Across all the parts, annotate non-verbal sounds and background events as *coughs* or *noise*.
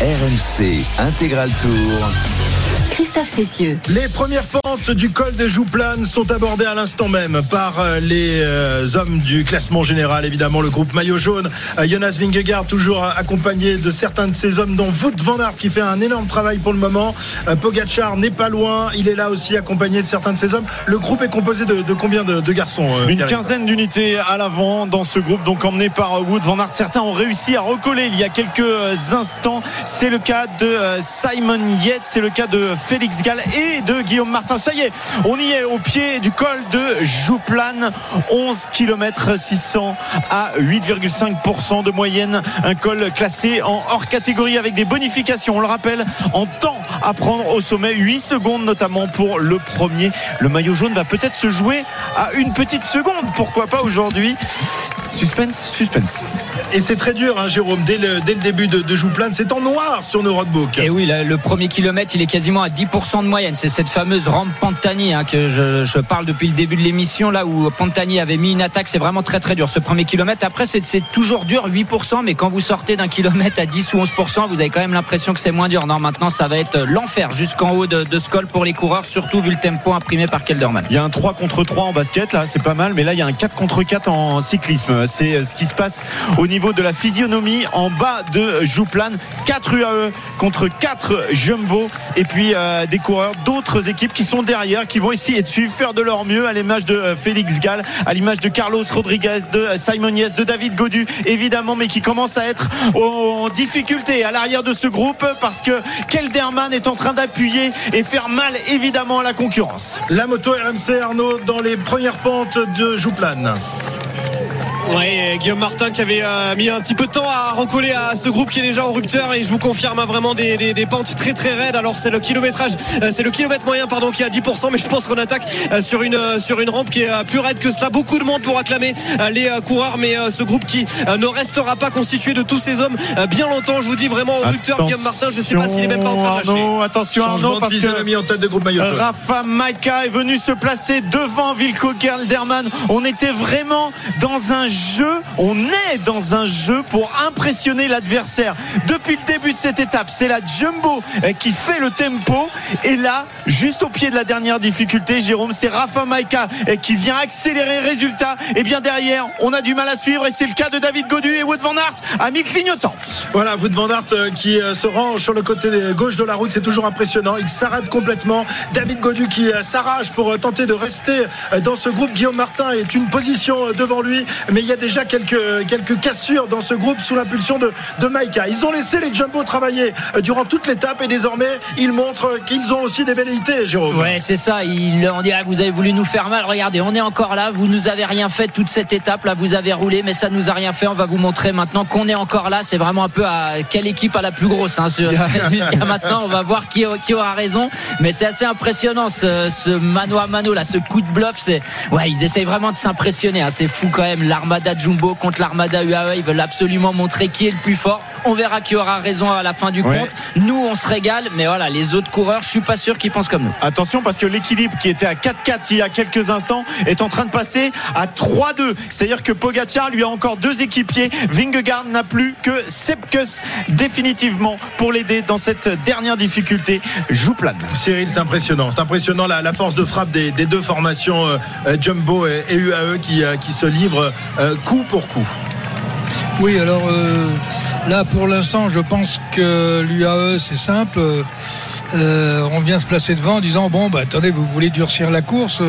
RMC Intégral Tour. Christophe Cessieux. Les premières pentes du col de Jouplane sont abordées à l'instant même par euh, les euh, hommes du classement général, évidemment le groupe maillot jaune. Euh, Jonas Vingegaard toujours accompagné de certains de ces hommes, dont Wout van Aert qui fait un énorme travail pour le moment. Pogacar n'est pas loin, il est là aussi accompagné de certains de ces hommes. Le groupe est composé de, combien de, garçons Une quinzaine d'unités à l'avant dans ce groupe, donc emmené par Wout van Aert. Certains ont réussi à recoller il y a quelques instants. C'est le cas de Simon Yates, c'est le cas de Félix Gall et de Guillaume Martin. Ça y est, on y est au pied du col de Jouplane. 11 km 600 à 8,5% de moyenne. Un col classé en hors catégorie avec des bonifications. On le rappelle, en temps à prendre au sommet. 8 secondes notamment pour le premier. Le maillot jaune va peut-être se jouer à une petite seconde. Pourquoi pas aujourd'hui? Suspense, suspense. Et c'est très dur, hein, Jérôme, dès le, dès le début de, de Jouplane. C'est en noir sur nos roadbooks. Et oui, le premier kilomètre, il est quasiment à 10% de moyenne. C'est cette fameuse rampe Pantani hein, que je, parle depuis le début de l'émission, là où Pantani avait mis une attaque. C'est vraiment très très dur ce premier kilomètre. Après, c'est toujours dur, 8%, mais quand vous sortez d'un kilomètre à 10 ou 11%, vous avez quand même l'impression que c'est moins dur. Non, maintenant, ça va être l'enfer jusqu'en haut de, de ce col pour les coureurs, surtout vu le tempo imprimé par Kelderman. Il y a un 3 contre 3 en basket, là, c'est pas mal, mais là, il y a un 4 contre 4 en cyclisme. C'est euh, ce qui se passe au niveau de la physionomie en bas de Jouplane. 4 UAE contre 4 Jumbo et puis euh, des coureurs d'autres équipes qui sont derrière, qui vont essayer de suivre, faire de leur mieux à l'image de euh, Félix Gall, à l'image de Carlos Rodriguez, de Simon Yes, de David Godu évidemment, mais qui commence à être en difficulté à l'arrière de ce groupe parce que Kelderman est en train d'appuyer et faire mal évidemment à la concurrence. La moto RMC Arnaud dans les premières pentes de Jouplane. Ouais, Guillaume Martin qui avait euh, mis un petit peu de temps à recoller à ce groupe qui est déjà en rupteur et je vous confirme hein, vraiment des, des, pentes très très raides. Alors c'est le kilométrage, euh, c'est le kilomètre moyen pardon qui est à 10%, mais je pense qu'on attaque euh, sur une sur une rampe qui est plus raide que cela. Beaucoup de monde pour acclamer les coureurs, mais ce groupe qui ne restera pas constitué de tous ces hommes bien longtemps. Je vous dis vraiment au rupteur Guillaume Martin, je ne sais pas s'il est même pas en train de lâcher. Attention Arnaud, parce que en tête de groupe maillot. Rafa Maika est venu se placer devant Vilko Gerlderman. On était vraiment dans un jeu, on est dans un jeu pour impressionner l'adversaire. Depuis le début de cette étape, c'est la Jumbo euh, qui fait le tempo. Et là, juste au pied de la dernière difficulté, Jérôme, c'est Rafa Maika euh, qui vient accélérer. Résultat, et bien derrière, on a du mal à suivre. Et c'est le cas de David Godu et Wood van Aert à mi-clignotant. Voilà, Wood van Aert euh, qui se range sur le côté gauche de la route, c'est toujours impressionnant. Il s'arrête complètement. David Godu qui s'arrache pour tenter de rester dans ce groupe. Guillaume Martin est une position devant lui, mais y a déjà quelques, quelques cassures dans ce groupe sous l'impulsion de, de Maïka. Ils ont laissé les Jumbo travailler euh, durant toute l'étape et désormais ils montrent qu'ils ont aussi des velléités, Jérôme. Ouais, c'est ça. Ils, on dirait vous avez voulu nous faire mal. Regardez, on est encore là. Vous nous avez rien fait toute cette étape. Là, vous avez roulé, mais ça nous a rien fait. On va vous montrer maintenant qu'on est encore là. C'est vraiment un peu à quelle équipe a la plus grosse. Hein, *laughs* *laughs* Jusqu'à maintenant, on va voir qui, qui aura raison. Mais c'est assez impressionnant ce, ce mano à mano là, ce coup de bluff. C'est ouais, ils essayent vraiment de s'impressionner. Hein. C'est fou quand même l'armada Jumbo contre l'armada UAE. Ils veulent absolument montrer qui est le plus fort. On verra qui aura raison à la fin du compte. Nous, on se régale, mais voilà, les autres coureurs, je suis pas sûr qu'ils pensent comme nous. Attention parce que l'équilibre qui était à 4-4 il y a quelques instants est en train de passer à 3-2. C'est-à-dire que Pogacar lui a encore deux équipiers. Vingegaard n'a plus que Sepkus définitivement pour l'aider dans cette dernière difficulté. Joue plane. Cyril, c'est impressionnant. C'est impressionnant la, force de frappe des, deux formations euh, euh, Jumbo et, UAE qui, euh, qui se livrent coup pour coup. Oui, alors là pour l'instant, je pense que l'UAE c'est simple. on vient se placer devant en disant bon bah attendez vous voulez durcir la course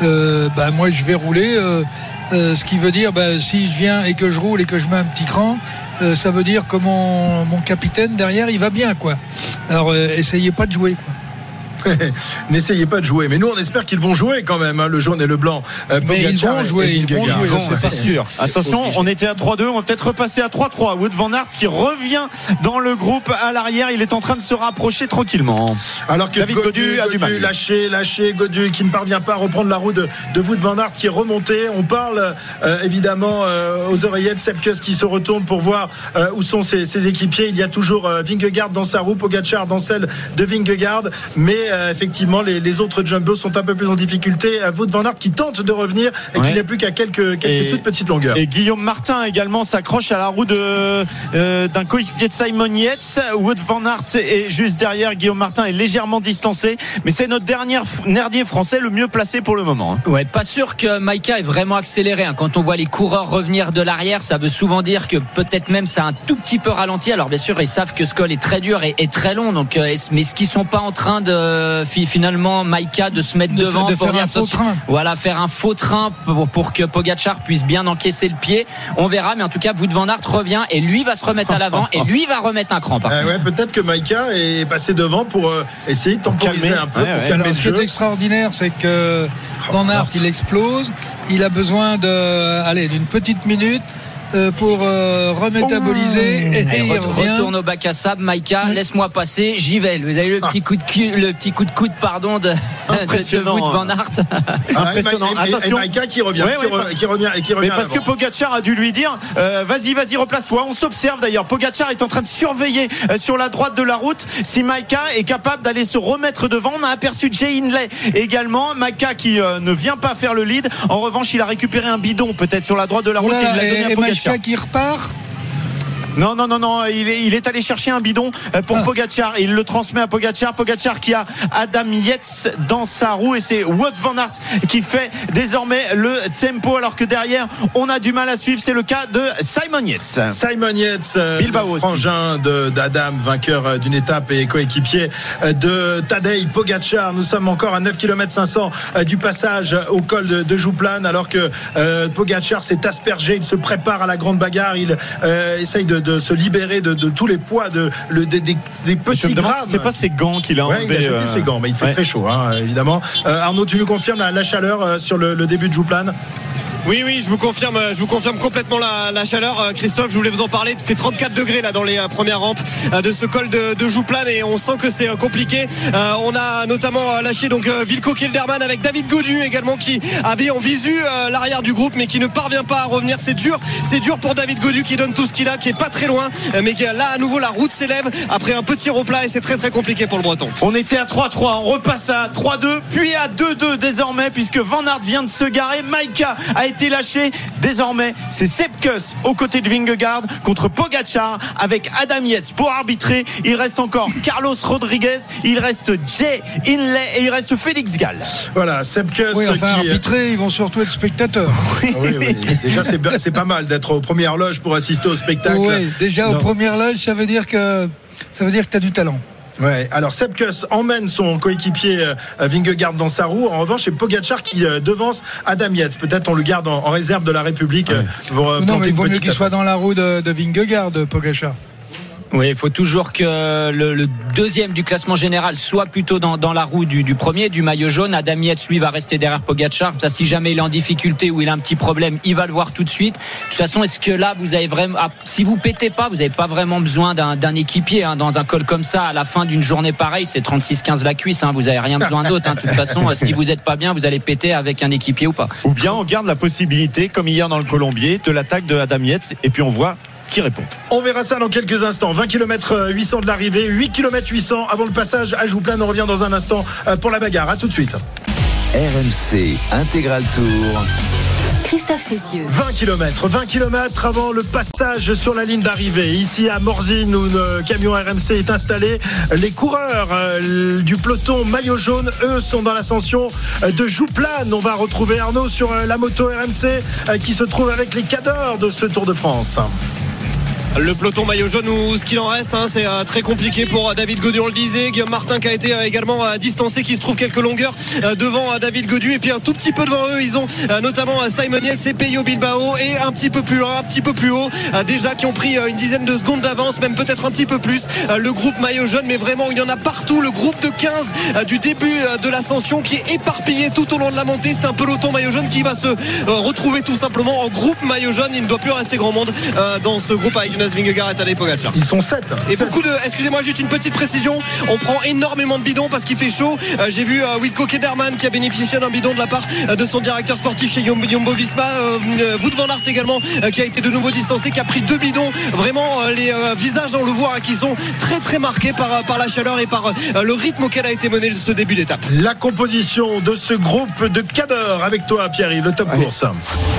bah moi je vais rouler ce qui veut dire bah, si je viens et que je roule et que je mets un petit cran ça veut dire que mon, capitaine derrière il va bien quoi alors essayez pas de jouer *laughs* N'essayez pas de jouer. Mais nous, on espère qu'ils vont jouer quand même, hein, le jaune et le blanc. Euh, mais ils vont jouer, ils vont jouer, c'est sûr. Attention, on était à 3-2, on va peut-être repasser à 3-3. Wood Van Aert qui revient dans le groupe à l'arrière, il est en train de se rapprocher tranquillement. Alors que David Godu, a du mal. Lâché, lâché, Godu qui ne parvient pas à reprendre la roue de, de Wood Van Aert qui est remonté. On parle euh, évidemment euh, aux oreillettes, Sepkus qui se retourne pour voir où sont ses, ses, équipiers. Il y a toujours Vingegaard dans sa roue, Pogacar dans celle de Vingegaard, mais euh, effectivement, les, les autres jumbos sont un peu plus en difficulté. Wout van Aert qui tente de revenir et Ouais. qui n'est plus qu'à quelques, quelques Et- toutes petites longueurs. Et Guillaume Martin également s'accroche à la roue de, euh, d'un coéquipier de Simon Yates. Wood van Aert est juste derrière. Guillaume Martin est légèrement distancé. Mais c'est notre dernier, dernier français le mieux placé pour le moment. hein. Ouais, pas sûr que Maïka est vraiment accéléré. hein. Quand on voit les coureurs revenir de l'arrière, ça veut souvent dire que peut-être même ça a un tout petit peu ralenti. Alors bien sûr, ils savent que ce col est très dur et, et très long. Donc, euh, mais est-ce qu'ils sont pas en train de fi- finalement Maïka de se mettre De devant de pour faire dire un faux train. Voilà, faire un faux train pour, pour que Pogachar puisse bien encaisser le pied. On verra, mais en tout cas, Wout van Aert revient et lui va se remettre à l'avant et lui va remettre un cran. Par Euh, ouais, peut-être que Maïka est passé devant pour euh, essayer de temporiser calmer. un peu, Ouais, pour ouais. ce qui est extraordinaire, c'est que Van Aert, il explose. Il a besoin de, allez, d'une petite minute euh, pour euh, remétaboliser et, Allez, il retourne au bac à sable, Maïka, laisse-moi passer, j'y vais. Vous avez le petit coup de cul, le petit coup de coude, pardon, de, de, de Impressionnant, Wout van Aert. Ah, *laughs* Impressionnant. et et- et- et Attention. Maïka qui revient, Ouais, qui, ouais, re- pas- qui revient et qui revient. Mais parce que. Pogacar a dû lui dire euh, vas-y vas-y replace-toi on s'observe d'ailleurs Pogacar est en train de surveiller euh, sur la droite de la route si Maika est capable d'aller se remettre devant on a aperçu Jay Hindley également Maika qui euh, ne vient pas faire le lead en revanche il a récupéré un bidon peut-être sur la droite de la route et il l'a donné et, à Pogacar Maïka qui repart. Non, non, non, non, il est, il est allé chercher un bidon euh, pour Ah. Pogacar. Il le transmet à Pogacar. Pogacar qui a Adam Yates dans sa roue et c'est Wout van Aert qui fait désormais le tempo alors que derrière on a du mal à suivre. C'est le cas de Simon Yates. Simon Yates, euh, Bilbao le frangin d'Adam, vainqueur euh, d'une étape et coéquipier de Tadej Pogacar. Nous sommes encore à 9 km 500 euh, du passage au col de, de Jouplan alors que euh, Pogacar s'est aspergé, il se prépare à la grande bagarre, il euh, essaye de, de se libérer de, de tous les poids, de, le- des, des- petits grammes. c'est pas ses gants qu'il a Ouais, il a enlevés. jeté euh, ses gants, mais il fait ouais. très chaud, hein, évidemment. Euh, Arnaud, tu nous confirmes la, la chaleur euh, sur le, le début de Jouplan? Oui, oui, je vous confirme, je vous confirme complètement la, chaleur. Euh, Christophe, je voulais vous en parler. Il fait 34 degrés là dans les euh, premières rampes euh, de ce col de, de Jouplan et on sent que c'est euh, compliqué. Euh, on a notamment euh, lâché donc euh, Vilko Kilderman avec David Godu également qui avait en visu euh, l'arrière du groupe mais qui ne parvient pas à revenir. C'est dur, c'est dur pour David Godu qui donne tout ce qu'il a, qui est pas très loin, euh, mais qui là à nouveau la route s'élève après un petit replat et c'est très très compliqué pour le Breton. On était à 3-3, on repasse à 3-2, puis à 2-2 désormais, puisque Van Aert vient de se garer. Maika a été lâché. Désormais, c'est Sepkus aux côtés de Vingegaard contre Pogacar avec Adam Yates pour arbitrer. Il reste encore *coughs* Carlos Rodriguez, il reste Jay Inley et il reste Félix Gall. Voilà, Sepkus Oui, enfin, qui. arbitrer, ils vont surtout être spectateurs. *laughs* Oui, oui. *laughs* Déjà, c'est pas mal d'être aux premières loges pour assister au spectacle. Oui, déjà Non. aux premières loges, ça veut dire que ça veut dire que tu as du talent. Ouais. Alors Sepkus emmène son coéquipier euh, Vingegaard dans sa roue. En revanche, c'est Pogacar qui euh, devance Adam Yates. Peut-être on le garde en, réserve de la République euh, pour non, planter mais il vaut mieux qu'il soit dans la roue de, de Vingegaard, Pogacar. Oui, il faut toujours que le, deuxième du classement général soit plutôt dans, la roue du, premier, du maillot jaune. Adam Yates, lui, va rester derrière Pogacar. Ça, si jamais il est en difficulté ou il a un petit problème, il va le voir tout de suite. De toute façon, est-ce que là, vous avez vraiment, ah, si vous pétez pas, vous n'avez pas vraiment besoin d'un équipier hein, dans un col comme ça. À la fin d'une journée pareille, c'est 36-15 la cuisse. Hein, vous avez rien besoin d'autre. hein. De toute façon, euh, si vous êtes pas bien, vous allez péter avec un équipier ou pas. Ou bien on garde la possibilité, comme hier dans le Colombier, de l'attaque de Adam Yates et puis on voit qui répond. On verra ça dans quelques instants. 20 km 800 de l'arrivée, 8 km 800 avant le passage à Jouplan. On revient dans un instant euh, pour la bagarre. À tout de suite. RMC Intégral Tour. Christophe Cessieux. 20 km, 20 km avant le passage sur la ligne d'arrivée. Ici à Morzine où le camion RMC est installé, les coureurs euh, du peloton maillot jaune, eux, sont dans l'ascension euh, de Jouplan. On va retrouver Arnaud sur la moto RMC qui se trouve avec les cadors de ce Tour de France. Le peloton maillot jaune ou ce qu'il en reste, hein, c'est euh, très compliqué pour euh, David Godu, on le disait. Guillaume Martin qui a été euh, également distancé, qui se trouve quelques longueurs devant David Godu. Et puis un tout petit peu devant eux, ils ont notamment Simon Yates et Bilbao. Et un petit peu plus loin, un petit peu plus haut, déjà qui ont pris une dizaine de secondes d'avance, même peut-être un petit peu plus. Le groupe maillot jaune, mais vraiment, il y en a partout. Le groupe de 15 euh, du début de l'ascension qui est éparpillé tout au long de la montée. C'est un peloton maillot jaune qui va se retrouver tout simplement en groupe maillot jaune. Il ne doit plus rester grand monde dans ce groupe avec une Jonas Vingegaard et Tadej Pogacar. Ils sont 7. Et beaucoup de. Excusez-moi, juste une petite précision. On prend énormément de bidons parce qu'il fait chaud. Euh, J'ai vu euh, Wilco Kederman qui a bénéficié d'un bidon de la part euh, de son directeur sportif chez Jumbo Visma. Euh, euh, Wout van Aert également euh, qui a été de nouveau distancé, qui a pris deux bidons. Vraiment, euh, les euh, visages, on le voit, hein, qui sont très très marqués par, par la chaleur et par euh, le rythme auquel a été mené ce début d'étape. La composition de ce groupe de cadres avec toi, Pierre-Yves, le top course.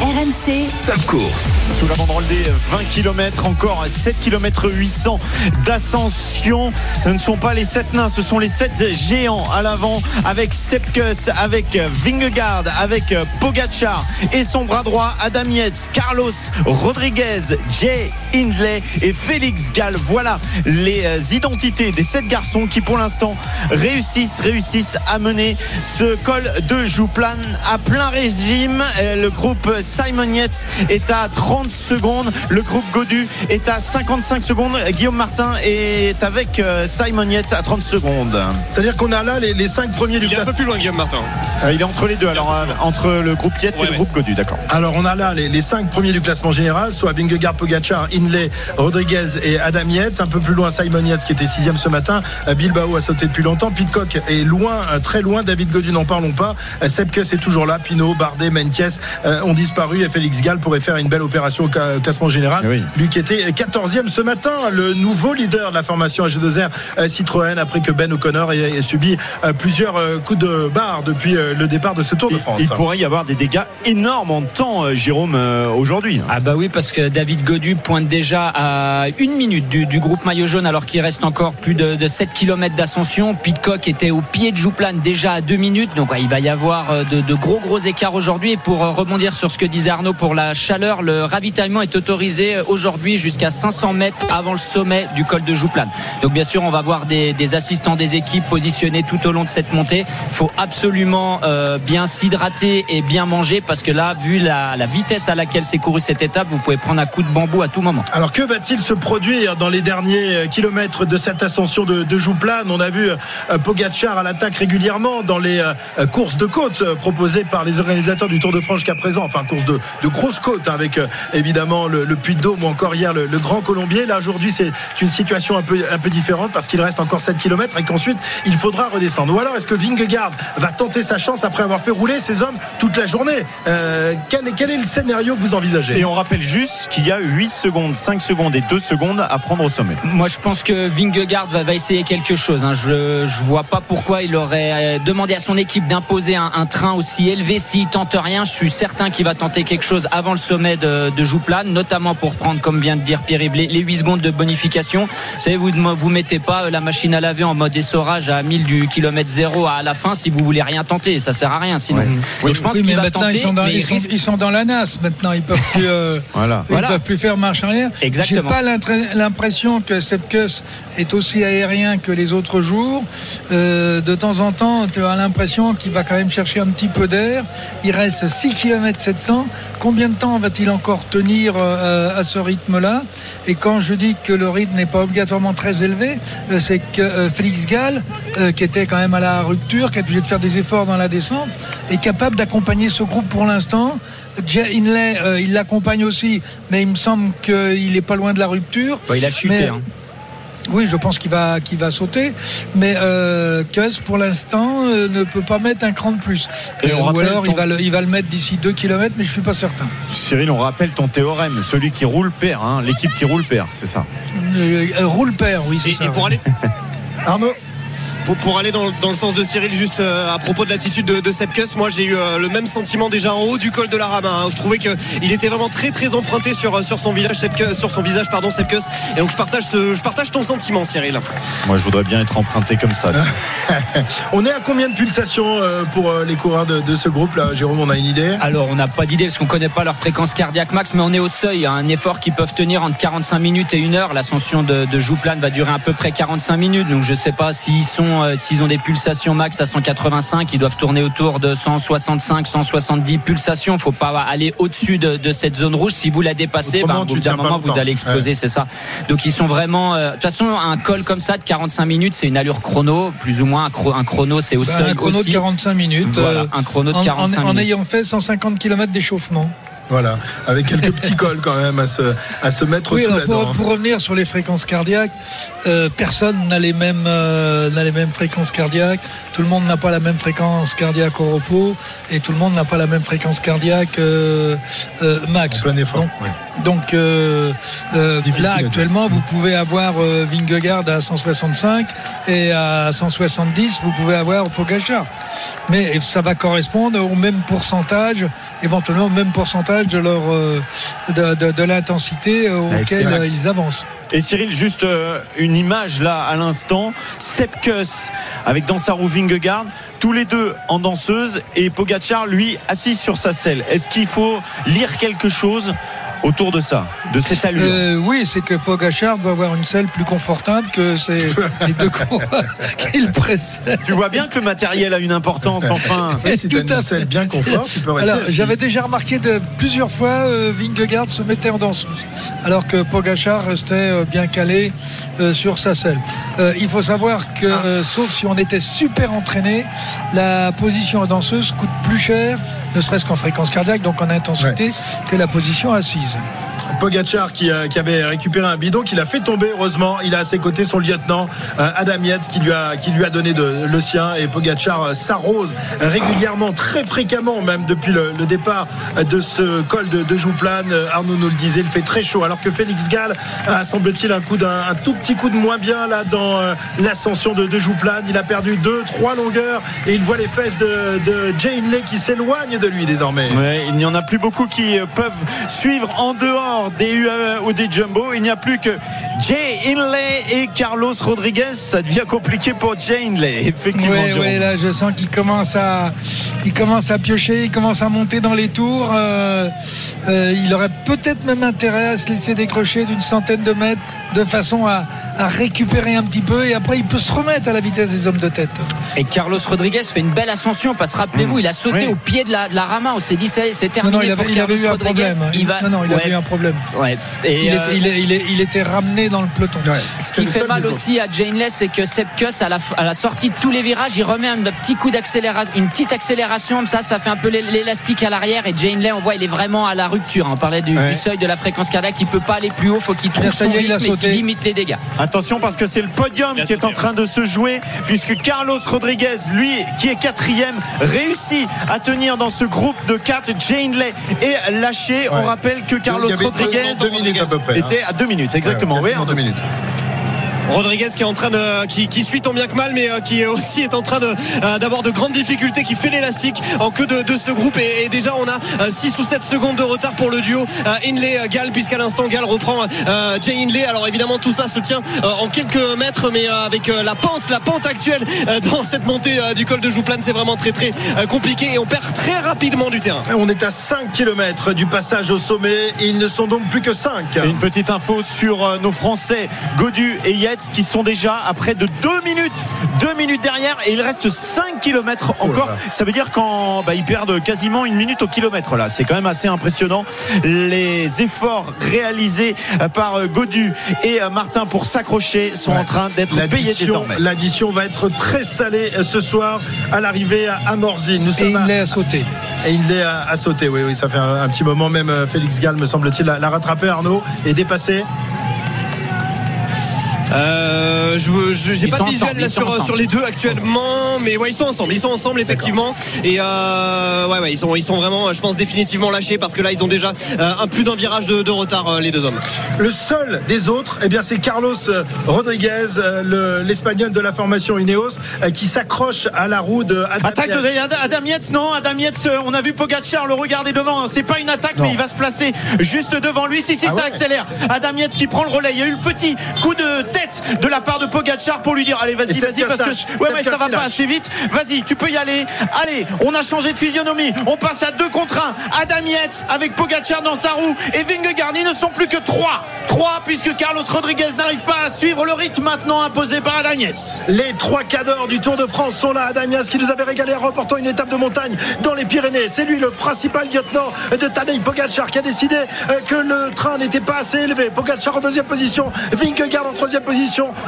RMC, Top course. Sous la banderole des 20 km, encore 7 km 800 d'ascension. Ce ne sont pas les 7 nains, ce sont les 7 géants à l'avant avec Sepkus, avec Vingegaard, avec Pogacar et son bras droit Adam Yates, Carlos Rodriguez, Jay Hindley et Félix Gall. Voilà les euh, identités des 7 garçons qui pour l'instant réussissent, réussissent à mener ce col de Jouplan à plein régime. Euh, Le groupe Simon Yates est à 30 secondes. Le groupe Godu est à 55 secondes. Guillaume Martin est avec euh, Simon Yates à 30 secondes. C'est-à-dire qu'on a là les, les 5 premiers du Il est un peu plus loin, Guillaume Martin. Euh, Il est entre les deux, alors euh, entre le groupe Yates Ouais, et le ouais. groupe Godu, d'accord. Alors on a là les, les cinq premiers du classement général, soit Vingegaard, Pogacar, Inley, Rodriguez et Adam Yates. Un peu plus loin Simon Yates qui était sixième ce matin. Euh, Bilbao a sauté depuis longtemps. Pitcock est loin, euh, très loin. David Godu n'en parlons pas. Euh, Sepkus est toujours là. Pinot, Bardet, Menties euh, ont disparu et Félix Gall pourrait faire une belle opération au classement général. Oui. Lui qui était 14e ce matin, le nouveau leader de la formation AG2R euh, Citroën après que Ben O'Connor ait, subi euh, plusieurs euh, coups de barre depuis le départ de ce Tour de France. Il pourrait y avoir des dégâts énormes en temps, Jérôme, aujourd'hui. Ah bah oui parce que David Godu pointe déjà à une minute du, du groupe maillot jaune alors qu'il reste encore plus de, de 7 km d'ascension. Pitcock était au pied de Jouplan déjà à deux minutes donc ouais, il va y avoir de, de gros gros écarts aujourd'hui et pour rebondir sur ce que disait Arnaud pour la chaleur le ravitaillement est autorisé aujourd'hui jusqu'à 500 mètres avant le sommet du col de Jouplan. Donc bien sûr on va voir des, assistants des équipes positionnés tout au long de cette montée. Il faut absolument euh, bien s'hydrater et bien manger parce que là vu la, vitesse à laquelle s'est couru cette étape vous pouvez prendre un coup de bambou à tout moment. Alors que va-t-il se produire dans les derniers euh, kilomètres de cette ascension de, de Jouplan? On a vu euh, Pogacar à l'attaque régulièrement dans les courses de côte proposées par les organisateurs du Tour de France jusqu'à présent. Enfin, course de, de grosses côtes hein, avec évidemment le, le Puy de Dôme ou encore hier le, le Grand Colombier. Là aujourd'hui c'est une situation un peu, un peu différente parce qu'il reste encore 7 km et qu'ensuite il faudra redescendre. Ou alors est-ce que Vingegaard va tenter sa chance après avoir fait rouler ses hommes toute la journée? Euh, quel, est- quel est le scénario que vous envisagez? Et on rappelle juste qu'il y a 8 secondes, 5 secondes et 2 secondes à prendre au sommet. Moi, je pense que Vingegaard va, va essayer quelque chose. hein. Je je vois pas pourquoi il aurait euh, demandé à son équipe d'imposer un, un train aussi élevé s'il tente rien. Je suis certain qu'il va tenter quelque chose avant le sommet de, de Jouplan, notamment pour prendre, comme vient de dire Pierre-Yves, les, les 8 secondes de bonification. Vous savez, vous ne vous mettez pas euh, la machine à laver en mode essorage à 1000 du kilomètre zéro à la fin si vous voulez rien tenter. Ça sert à rien sinon. Donc je pense Oui, qu'il va tenter, ils sont, dans, mais il ils, sont, risque- ils sont dans la NAS maintenant. Ils peuvent plus, euh, Voilà. ils Voilà. peuvent plus faire marche arrière. Exactement. J'ai pas l'impression que Sepkus est aussi aérien que les autres jours. Euh, de temps en temps, tu as l'impression qu'il va quand même chercher un petit peu d'air. Il reste 6 km 700. Combien de temps va-t-il encore tenir euh, à ce rythme-là? Et quand je dis que le rythme n'est pas obligatoirement très élevé, euh, c'est que euh, Félix Gall, euh, qui était quand même à la rupture, qui est obligé de faire des efforts dans la descente, est capable d'accompagner ce groupe pour l'instant. Jay Hindley, euh, il l'accompagne aussi, mais il me semble qu'il est pas loin de la rupture. Bon, il a chuté. Mais- hein. Oui, je pense qu'il va, qu'il va sauter, mais euh, pour l'instant, euh, ne peut pas mettre un cran de plus. Et on Euh, ou alors, ton- il, va le, il va le mettre d'ici 2 km, mais je suis pas certain. Cyril, on rappelle ton théorème. Celui qui roule perd. hein. L'équipe qui roule perd, c'est ça? Euh, euh, roule père, oui, c'est Et, ça. et pour aller *laughs* Arnaud? Pour, pour aller dans, dans le sens de Cyril, juste euh, à propos de l'attitude de, de Sepkus, moi j'ai eu euh, le même sentiment déjà en haut du col de la Rama. hein. Je trouvais qu'il était vraiment très très emprunté sur, euh, sur son village, Sepkus- sur son visage, pardon, Sepkus. Et donc je partage, ce, je partage ton sentiment, Cyril. Moi, je voudrais bien être emprunté comme ça. *laughs* On est à combien de pulsations euh, pour euh, les coureurs de, de ce groupe là Jérôme, on a une idée? Alors, on n'a pas d'idée parce qu'on connaît pas leur fréquence cardiaque max, mais on est au seuil. hein. Un effort qu'ils peuvent tenir entre 45 minutes et 1 heure. L'ascension de, de Jouplan va durer à peu près 45 minutes. Donc, je sais pas s'ils sont, euh, s'ils ont des pulsations max à 185. Ils doivent tourner autour de 165, 170 pulsations. Faut pas aller au-dessus de, de cette zone rouge. Si vous la dépassez, bah, au bout d'un moment, vous allez exploser. C'est ça. Donc, ils sont vraiment. euh, De toute façon, un col comme ça de 45 minutes, c'est une allure chrono, plus ou moins. Un, chro- un chrono, c'est au Ben, seuil un chrono aussi. de 45 minutes. Voilà, euh, un chrono de en- 45 en, en minutes. ayant fait 150 km d'échauffement. Voilà, avec quelques *laughs* petits cols quand même à se, à se mettre Oui, sous la pour, dent. pour revenir sur les fréquences cardiaques, euh, personne n'a les mêmes euh, n'a les mêmes fréquences cardiaques. Tout le monde n'a pas la même fréquence cardiaque au repos et tout le monde n'a pas la même fréquence cardiaque euh, max. En plein effort, Donc, là actuellement, vous pouvez avoir Vingegaard à 165 et à 170, vous pouvez avoir Pogacar. Mais ça va correspondre au même pourcentage, éventuellement au même pourcentage de leur euh, de, de- de l'intensité euh, auquel euh, ils avancent. Et Cyril, juste une image là à l'instant. Sepkus avec dans sa roue Vingegaard, tous les deux en danseuse et Pogachar lui assis sur sa selle. Est-ce qu'il faut lire quelque chose autour de ça, de cette allure Euh, oui, c'est que Pogachar doit avoir une selle plus confortable que ces, *laughs* les deux coureurs *laughs* qu'il précède. Tu vois bien que le matériel a une importance *laughs* enfin. Oui, si à une selle bien confort, tu peux rester Alors, assis. j'avais déjà remarqué de plusieurs fois euh, Vingegaard se mettait en danseuse, alors que Pogachar restait euh, bien calé euh, sur sa selle. Euh, il faut savoir que, Ah. euh, sauf si on était super entraîné, la position en danseuse coûte plus cher, ne serait-ce qu'en fréquence cardiaque, donc en intensité, que la position assise. Pogacar qui, euh, qui avait récupéré un bidon qu'il a fait tomber heureusement. Il a à ses côtés son lieutenant euh, Adam Yates qui lui a donné le sien. Et Pogacar euh, s'arrose régulièrement très fréquemment même depuis le, départ de ce col de, de Jouplane Arnaud nous le disait il fait très chaud. Alors que Félix Gall a semble-t-il un tout petit coup de moins bien là dans l'ascension de, de Jouplane il a perdu deux trois longueurs et il voit les fesses de, de Jay Hindley qui s'éloignent de lui désormais. Il n'y en a plus beaucoup qui peuvent suivre en dehors des UAE ou des Jumbo. Il n'y a plus que Jay Inley et Carlos Rodriguez. Ça devient compliqué pour Jay Inley, effectivement. Oui, oui, là je sens qu'il commence à, il commence à piocher, il commence à monter dans les tours. Euh, euh, il aurait peut-être même intérêt à se laisser décrocher d'une centaine de mètres de façon à, à récupérer un petit peu et après il peut se remettre à la vitesse des hommes de tête. Et Carlos Rodriguez fait une belle ascension parce que rappelez-vous, il a sauté Oui. au pied de la, de la Rama. On s'est dit, c'est c'est Non, terminé non, il avait, pour il avait Carlos eu un Rodriguez. problème. Il va... Non, non, il ouais, avait eu un problème. Ouais. Et, Il, euh, était, il, est- il est- il était ramené dans le peloton. Ouais. Ce qui fait mal aussi à Janeless, c'est que Sepkus, à la, à la sortie de tous les virages, il remet un petit coup d'accélération, une petite accélération, ça, ça fait un peu l'é- l'élastique à l'arrière. Et Janeley, on voit, il est vraiment à la rupture. On parlait du, Ouais. du seuil de la fréquence cardiaque, il peut pas aller plus haut, faut qu'il trouve son il rythme et qu'il limite les dégâts. Attention parce que c'est le podium qui est en train de se jouer puisque Carlos Rodriguez, lui qui est quatrième, réussit à tenir dans ce groupe de 4. Jane Lay est lâché. On rappelle que Carlos Il avait Rodriguez deux minutes à peu près, hein. était à deux minutes exactement. Ouais, Oui, quasiment deux minutes. Rodriguez qui est en train de qui, qui suit tant bien que mal mais euh, qui aussi est en train de euh, d'avoir de grandes difficultés qui fait l'élastique en queue de, de ce groupe. Et, et déjà on a 6 ou 7 secondes de retard pour le duo euh, Hindley euh, Gall puisqu'à l'instant Gall reprend euh, Jay Hindley. Alors évidemment tout ça se tient euh, en quelques mètres mais euh, avec euh, la pente la pente actuelle euh, dans *laughs* cette montée euh, du col de Jouplane c'est vraiment très très euh, compliqué et on perd très rapidement du terrain. On est à 5 km du passage au sommet. Et ils ne sont donc plus que 5. Et une petite info sur euh, nos Français, Godu et Qui sont déjà à près de 2 minutes, 2 minutes derrière, et il reste 5 km encore. Oh là là. Ça veut dire qu'en bah, ils perdent quasiment une minute au kilomètre là. C'est quand même assez impressionnant les efforts réalisés euh, par euh, Godu et euh, Martin pour s'accrocher sont Ouais. en train d'être payés L'addition, désormais. l'addition va être très salée ce soir à l'arrivée à à Morzine. Nous Et à- il l'a sauté. et il est à, à sauter. Oui, oui, ça fait un, un petit moment. Même Félix Gall, me semble-t-il, l'a l'a rattrapé. Arnaud est dépassé. Euh, je veux- je- j'ai pas de visuel ensemble, là sur, ensemble. sur les deux actuellement, mais ouais ils sont ensemble, ils sont ensemble effectivement et euh, ouais ouais ils sont ils sont vraiment je pense définitivement lâchés parce que là ils ont déjà euh, un plus d'un virage de, de retard euh, les deux hommes. Le seul des autres, eh bien, c'est Carlos euh, Rodriguez, euh, le- l'espagnol de la formation Ineos, euh, qui s'accroche à la roue de Adam Attaque de Yates. Adam Yates, non, Adam Yates, euh, on a vu Pogacar le regarder devant, c'est pas une attaque, Non. mais il va se placer juste devant lui. Si, si, Ah ça ouais. accélère. Adam Yates qui prend le relais. Il y a eu le petit coup de tête de la part de Pogacar pour lui dire Allez, vas-y, vas-y, parce que ouais, mais ça va pas assez vite. Vas-y, tu peux y aller. Allez, on a changé de physionomie. On passe à 2 contre 1. Adam Yates avec Pogacar dans sa roue et Vingegaard. Ils ne sont plus que 3. 3 puisque Carlos Rodriguez n'arrive pas à suivre le rythme maintenant imposé par Adam Yates. Les trois cadors du Tour de France sont là. Adam Yates qui nous avait régalé en remportant une étape de montagne dans les Pyrénées. C'est lui le principal lieutenant de Tadej Pogacar qui a décidé euh, que le train n'était pas assez élevé. Pogacar en deuxième position, Vingegaard en troisième position.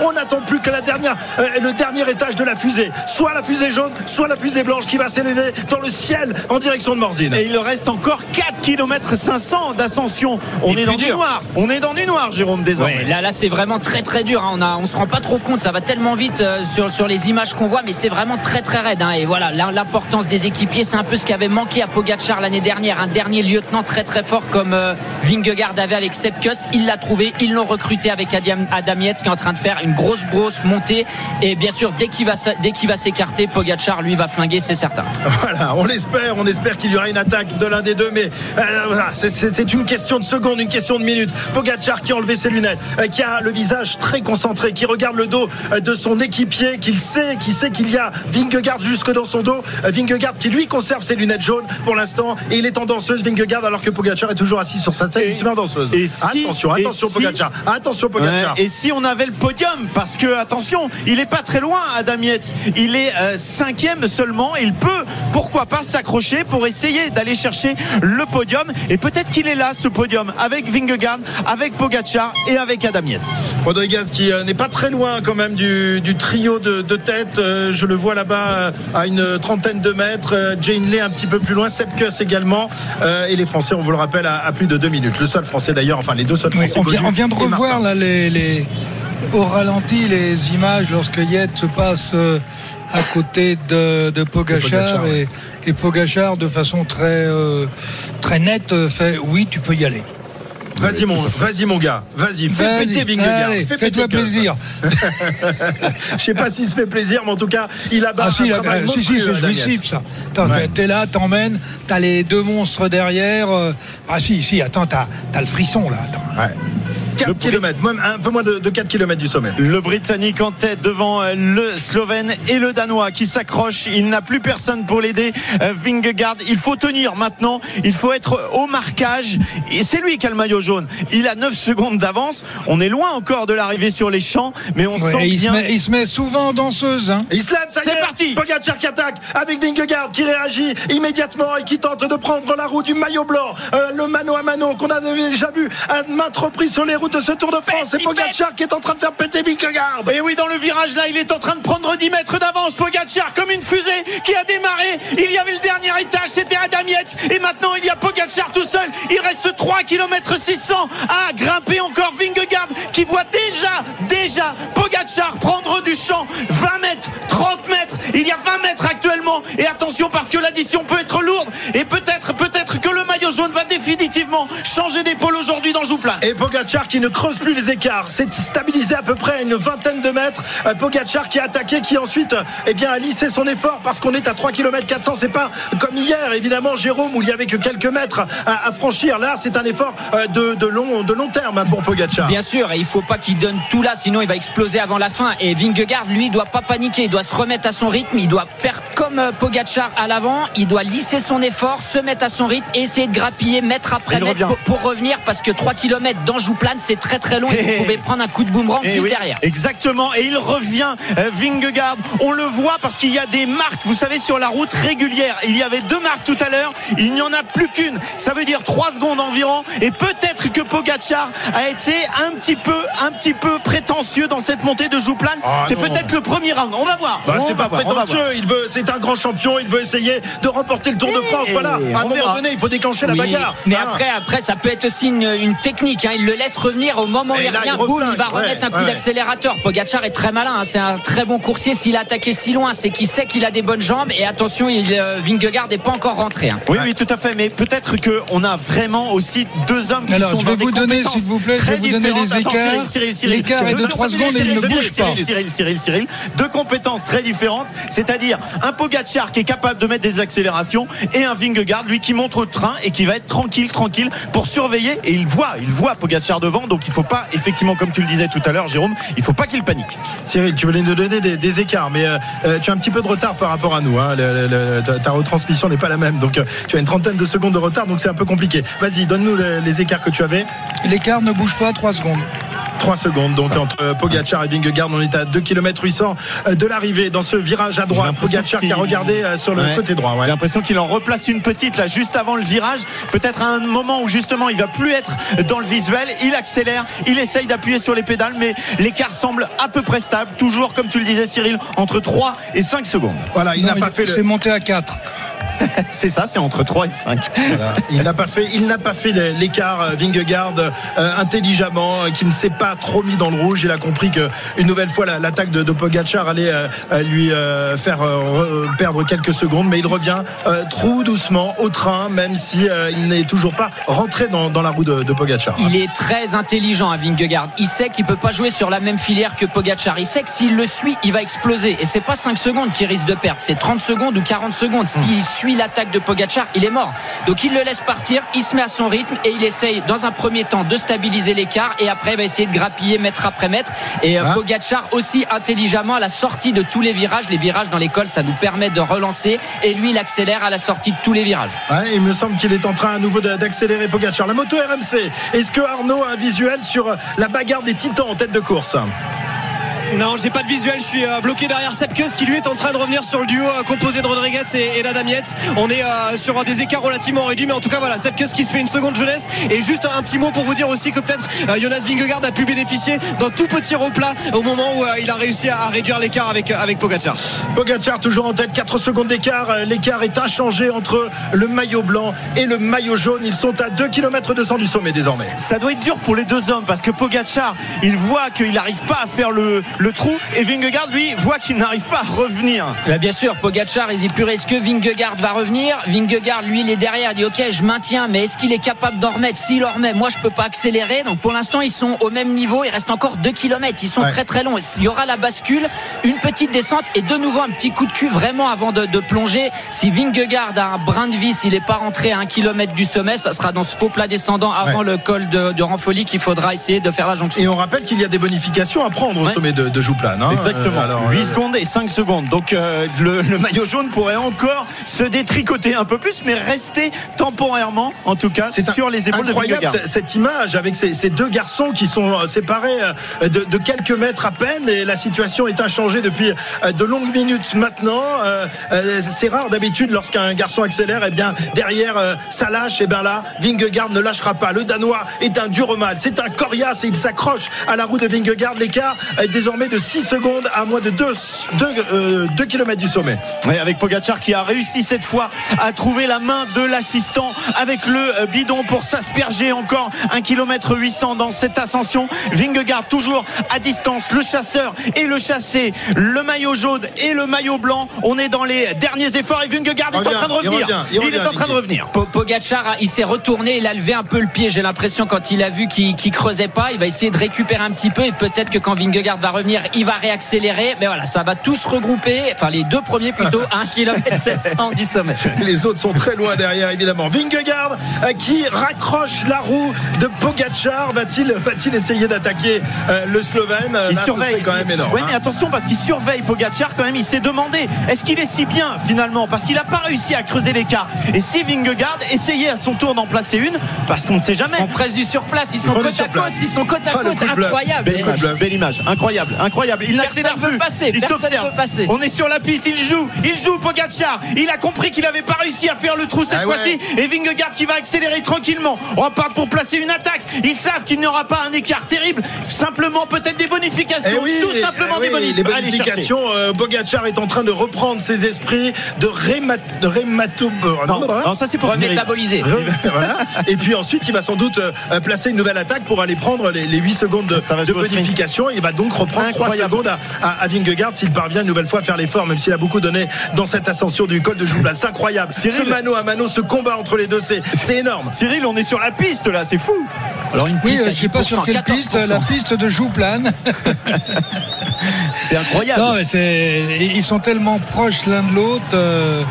On n'attend plus que la dernière, euh, le dernier étage de la fusée. Soit la fusée jaune, soit la fusée blanche qui va s'élever dans le ciel en direction de Morzine. Et il reste encore 4 km 500 d'ascension. On est dans du noir. On est dans du noir, Jérôme, désormais. Ouais, là, là, c'est vraiment très très dur. hein. On a, on se rend pas trop compte. Ça va tellement vite euh, sur sur les images qu'on voit, mais c'est vraiment très très raide. hein. Et voilà, là, l'importance des équipiers, c'est un peu ce qui avait manqué à Pogacar l'année dernière. Un dernier lieutenant très très fort comme euh, Vingegaard avait avec Sepp Kuss. Il l'a trouvé. Ils l'ont recruté avec Adam, Adam Yates qui est en train de faire une grosse grosse montée. Et bien sûr, dès qu'il va dès qu'il va s'écarter, Pogacar lui va flinguer, c'est certain. *laughs* Voilà, on l'espère, on espère qu'il y aura une attaque de l'un des deux, mais euh, voilà, c'est- une question de seconde, une question de minute. Pogacar qui a enlevé ses lunettes, euh, qui a le visage très concentré, qui regarde le dos euh, de son équipier, qu'il sait, qui sait qu'il y a Vingegaard jusque dans son dos. Euh, Vingegaard qui lui conserve ses lunettes jaunes pour l'instant, et il est en danseuse Vingegaard alors que Pogacar est toujours assis sur sa scène, Et il se met en danseuse. et si- attention, et attention si- Pogacar, attention Pogacar. Ouais, et si on avait le podium Parce que, attention, il est pas très loin, Adam Yates. Il est euh, cinquième seulement. Il peut, pourquoi pas, s'accrocher pour essayer d'aller chercher le podium. Et peut-être qu'il est là, ce podium, avec Vingegaard, avec Pogacar et avec Adam Yates. Rodriguez qui euh, n'est pas très loin quand même du, du trio de, de tête. Euh, je le vois là-bas euh, à une trentaine de mètres. Euh, Jane Lay un petit peu plus loin. Sepkus également. Euh, et les Français, on vous le rappelle, à, à plus de deux minutes. Le seul Français d'ailleurs, enfin les deux seuls Oui, Français. on, vient, on vient de revoir là les, les- au ralenti les images lorsque Yates se passe euh, à côté de, de Pogachar, ouais. et, Pogachar de façon très euh, très nette euh, fait oui tu peux y aller. Vas-y mon, vas-y mon gars, vas-y, fais Vas-y, péter Vingegaard. allez, Fais fais-toi péter Kuss. plaisir. *laughs* Je sais pas s'il se fait plaisir, mais en tout cas, il a Ah si, un travail euh, si, si, monstrueux, c'est Daniel. jouissif ça. Ouais. t'es- là, t'emmènes, t'as les deux monstres derrière. ah si, si, attends, t'as t'as le frisson là. Attends. Ouais. 4 km, même un peu moins de, de 4 km du sommet. Le Britannique en tête devant euh, le Slovène et le Danois qui s'accrochent. Il n'a plus personne pour l'aider. Euh, Vingegaard, il faut tenir maintenant. Il faut être au marquage. Et c'est lui qui a le maillot jaune. Il a 9 secondes d'avance. On est loin encore de l'arrivée sur les champs, mais on Ouais, sent il, se bien. met, il se met souvent en danseuse. Hein. Il se lève, ça y C'est est. parti. Pogacar qui attaque avec Vingegaard qui réagit immédiatement et qui tente de prendre la roue du maillot blanc. Euh, le mano à mano qu'on a déjà vu à maintes reprises sur les routes de ce Tour de France. C'est Pogacar qui est en train de faire péter Vingegaard. Et oui, dans le virage là, il est en train de prendre 10 mètres d'avance. Pogacar comme une fusée qui a démarré. Il y avait le dernier étage, c'était Adam Yates. Et maintenant, il y a Pogacar tout seul. Il reste 3 km 600 à grimper encore Vingegaard qui voit déjà, déjà Pogacar prendre du champ. 20 mètres, 30 mètres. Il y a 20 mètres actuellement. Et attention parce que l'addition peut être lourde. Et peut-être, peut-être que le maillot jaune va définitivement changer d'épaule aujourd'hui dans Jouplan. Et Pogacar qui ne creuse plus les écarts, c'est stabilisé à peu près à une vingtaine de mètres. Euh, Pogacar qui a attaqué, qui ensuite eh bien, a lissé son effort parce qu'on est à 3 km 400. C'est pas comme hier, évidemment, Jérôme, où il y avait que quelques mètres à, à franchir. Là, c'est un effort euh, de, de long, de long terme pour Pogacar. Bien sûr, et il faut pas qu'il donne tout là, sinon il va exploser avant la fin. Et Vingegaard, lui, doit pas paniquer, il doit se remettre à son rythme, il doit faire comme euh, Pogacar à l'avant, il doit lisser son effort, se mettre à son rythme, et essayer de grappiller mètre après mètre pour, pour revenir, parce que 3 km d'Anjou-Plane, c'est très très long, et vous pouvez prendre un coup de boomerang Eh juste oui, derrière. Exactement. Et il revient, euh, Vingegaard. On le voit parce qu'il y a des marques, vous savez, sur la route régulière. Il y avait deux marques tout à l'heure. Il n'y en a plus qu'une. Ça veut dire trois secondes environ. Et peut-être que Pogacar a été un petit peu, un petit peu prétentieux dans cette montée de Jouplan. Ah, c'est peut-être le premier round. On va voir. Bah, c'est pas voir, prétentieux, voir. il veut, c'est un grand champion, il veut essayer de remporter le Tour de France. Eh, Voilà, à un moment verra. donné, il faut déclencher la Oui, bagarre. Mais Hein. après, après, ça peut être aussi une, une technique. hein. Il le laisse revenir au moment où il revient. il boum, il va remettre Ouais, un coup ouais. d'accélérateur. Pogacar est très malin. hein. C'est un très bon coursier. S'il a attaqué si loin, c'est qu'il sait qu'il a des bonnes jambes. Et attention, il, euh, Vingegaard n'est pas encore rentré. hein. Oui, oui, tout à fait. Mais peut-être qu'on a vraiment aussi deux hommes qui Alors, sont je dans vais des vous donner, compétences s'il vous plaît, je très vais vous donner différentes. les écarts. L'écart est de secondes et il ne bouge pas. Cyril, Cyril, Cyril. Deux compétences très différentes. C'est-à-dire un Pogacar qui est capable de mettre des accélérations et un Vingegaard, lui, qui montre au train et qui va être tranquille, tranquille pour surveiller. Et il voit, il voit Pogacar devant. Donc il faut pas, effectivement, comme tu le disais tout à l'heure, Jérôme, il faut pas qu'il panique. Cyril, tu voulais nous donner des, des écarts, mais euh, euh, tu as un petit peu de retard par rapport à nous. hein. Le- le- le- ta, ta retransmission n'est pas la même, donc euh, tu as une trentaine de secondes de retard, donc c'est un peu compliqué. Vas-y, donne-nous les, les écarts que tu avais. L'écart ne bouge pas 3 secondes. 3 secondes donc entre Pogacar et Vingegaard. On est à 2 km 800 de l'arrivée dans ce virage à droite. Pogacar qui a regardé sur le Ouais. côté droit. ouais. J'ai l'impression qu'il en replace une petite là juste avant le virage. Peut-être à un moment où justement il va plus être dans le visuel. Il accélère, il essaye d'appuyer sur les pédales, mais l'écart semble à peu près stable. Toujours, comme tu le disais Cyril, entre 3 et 5 secondes. Voilà, il n'a pas fait C'est le, monté à 4. *laughs* C'est ça, c'est entre 3 et 5. Voilà. Il n'a pas fait, il n'a pas fait l'écart euh, Vingegaard euh, intelligemment, euh, qui ne s'est pas trop mis dans le rouge. Il a compris que une nouvelle fois la- l'attaque de, de Pogacar allait euh, lui euh, faire euh, re- perdre quelques secondes, mais il revient euh, trop doucement au train, même si euh, il n'est toujours pas rentré dans, dans la roue de, de Pogacar. Il est très intelligent à Vingegaard. Il sait qu'il peut pas jouer sur la même filière que Pogacar. Il sait que s'il le suit, il va exploser. Et c'est pas 5 secondes qu'il risque de perdre, c'est 30 secondes ou 40 secondes. S'il suit l'attaque de Pogacar, il est mort. Donc il le laisse partir, il se met à son rythme et il essaye dans un premier temps de stabiliser l'écart et après il va essayer de grappiller mètre après mètre. Et euh, Ah. Pogacar aussi intelligemment à la sortie de tous les virages. Les virages dans l'école, ça nous permet de relancer. Et lui, il accélère à la sortie de tous les virages. Ouais, il me semble qu'il est en train à nouveau d'accélérer Pogacar. La moto RMC. Est-ce que Arnaud a un visuel sur la bagarre des titans en tête de course? Non, j'ai pas de visuel. Je suis euh, bloqué derrière Sepkus qui lui est en train de revenir sur le duo euh, composé de Rodriguez et, et d'Adam Yates. On est euh, sur des écarts relativement réduits, mais en tout cas voilà, Sepkus qui se fait une seconde jeunesse. Et juste un petit mot pour vous dire aussi que peut-être Jonas Vingegaard a pu bénéficier d'un tout petit replat au moment où il a réussi à, réduire l'écart avec avec Pogacar. Pogacar toujours en tête, 4 secondes d'écart. L'écart est inchangé entre le maillot blanc et le maillot jaune. Ils sont à 2 km 200 du sommet désormais. Ça doit être dur pour les deux hommes parce que Pogacar, il voit qu'il n'arrive pas à faire le, le trou et Vingegaard, lui, voit qu'il n'arrive pas à revenir. Bah, bien sûr, Pogacar, il dit purée, est-ce que Vingegaard va revenir? Vingegaard, lui, il est derrière, il dit ok, je maintiens, mais est-ce qu'il est capable d'en remettre? S'il en remet, moi, je peux pas accélérer. Donc pour l'instant, ils sont au même niveau. Il reste encore 2 km. Ils sont Ouais. très très longs. Il y aura la bascule, une petite descente et de nouveau un petit coup de cul vraiment avant de, de plonger. Si Vingegaard a un brin de vis, il n'est pas rentré à un kilomètre du sommet, ça sera dans ce faux plat descendant avant le col de, de Ranfoli qu'il faudra essayer de faire la jonction. Et on rappelle qu'il y a des bonifications à prendre au Ouais. sommet de, de Jouplane. hein. Exactement. Euh, alors, 8 euh, secondes et 5 secondes. Donc euh, le, le maillot jaune pourrait encore se détricoter un peu plus, mais rester temporairement, en tout cas, C'est sur les épaules de incroyable Vingegaard. c- cette image avec ces, ces deux garçons qui sont euh, séparés de, de quelques mètres à peine et la situation est inchangée depuis de longues minutes maintenant. C'est rare d'habitude lorsqu'un garçon accélère, et bien derrière ça lâche. Et bien là, Vingegaard ne lâchera pas. Le Danois est un dur mal. C'est un coriace et il s'accroche à la roue de Vingegaard. L'écart est désormais de 6 secondes à moins de 2 km du sommet. Avec Pogacar qui a réussi cette fois à trouver la main de l'assistant avec le euh, bidon pour s'asperger encore 1 km 800 dans cette ascension. Vingegaard toujours à distance, le chasseur et le chassé, le maillot jaune et le maillot blanc. On est dans les derniers efforts et Vingegaard est en train de il revenir. revient, il revient, est en train de revenir. Po- Pogacar, il s'est retourné, il a levé un peu le pied. J'ai l'impression quand il a vu qu'il qu'il creusait pas, il va essayer de récupérer un petit peu et peut-être que quand Vingegaard va revenir, il va réaccélérer. Mais voilà, ça va tous regrouper, enfin les deux premiers plutôt, 1 km 700 du sommet. Les autres sont très loin derrière, évidemment. Vingegaard euh, qui raccroche la roue de Pogacar. Va-t-il va-t-il essayer d'attaquer euh, le Slovène? Euh, Il là, surveille quand même énorme. Ouais, hein. mais attention parce qu'il surveille Pogacar quand même. Il s'est demandé est-ce qu'il est si bien finalement? Parce qu'il n'a pas réussi à creuser l'écart. Et si Vingegaard essayait à son tour d'en placer une, parce qu'on ne sait jamais. On presse du surplace, ils sont côte à côte, ils sont côte à Ah, côte, incroyable. Belle image, incroyable, incroyable. Il n'accélère peut plus. passer, il personne s'observe. peut passer. On est sur la piste, il joue, il joue Pogacar. Il a compris qu'il n'avait pas réussi à faire le trou cette Ah ouais. fois-ci. Et Vingegaard qui va accélérer tranquillement. On va pas pour placer une attaque. Ils savent qu'il n'y aura pas un écart terrible. Simplement peut-être des bonifications. Eh oui, Tout simplement eh des oui, bonif- les Allez chercher. bonifications. euh, Pogacar est en train de reprendre ses esprits de, réma, de rémato. euh, Non, voilà. non, ça c'est pour *laughs* voilà. Et puis ensuite, il va sans doute euh, placer une nouvelle attaque pour aller prendre les, les 8 secondes de, Ça va de bonification. Il va donc reprendre 3 Incroyable. secondes à, à, à Vingegaard s'il parvient une nouvelle fois à faire l'effort, même s'il a beaucoup donné dans cette ascension du col de Joublas. C'est incroyable. Cyril. Ce mano à mano, ce combat entre les deux, c'est c'est énorme. Cyril, on est sur la piste là, c'est fou. Alors une Oui, piste euh, à je sais pas sur 10%, quelle piste, 14%. la piste de Jouplane. *laughs* C'est incroyable. Non, mais c'est, ils sont tellement proches l'un de l'autre. euh,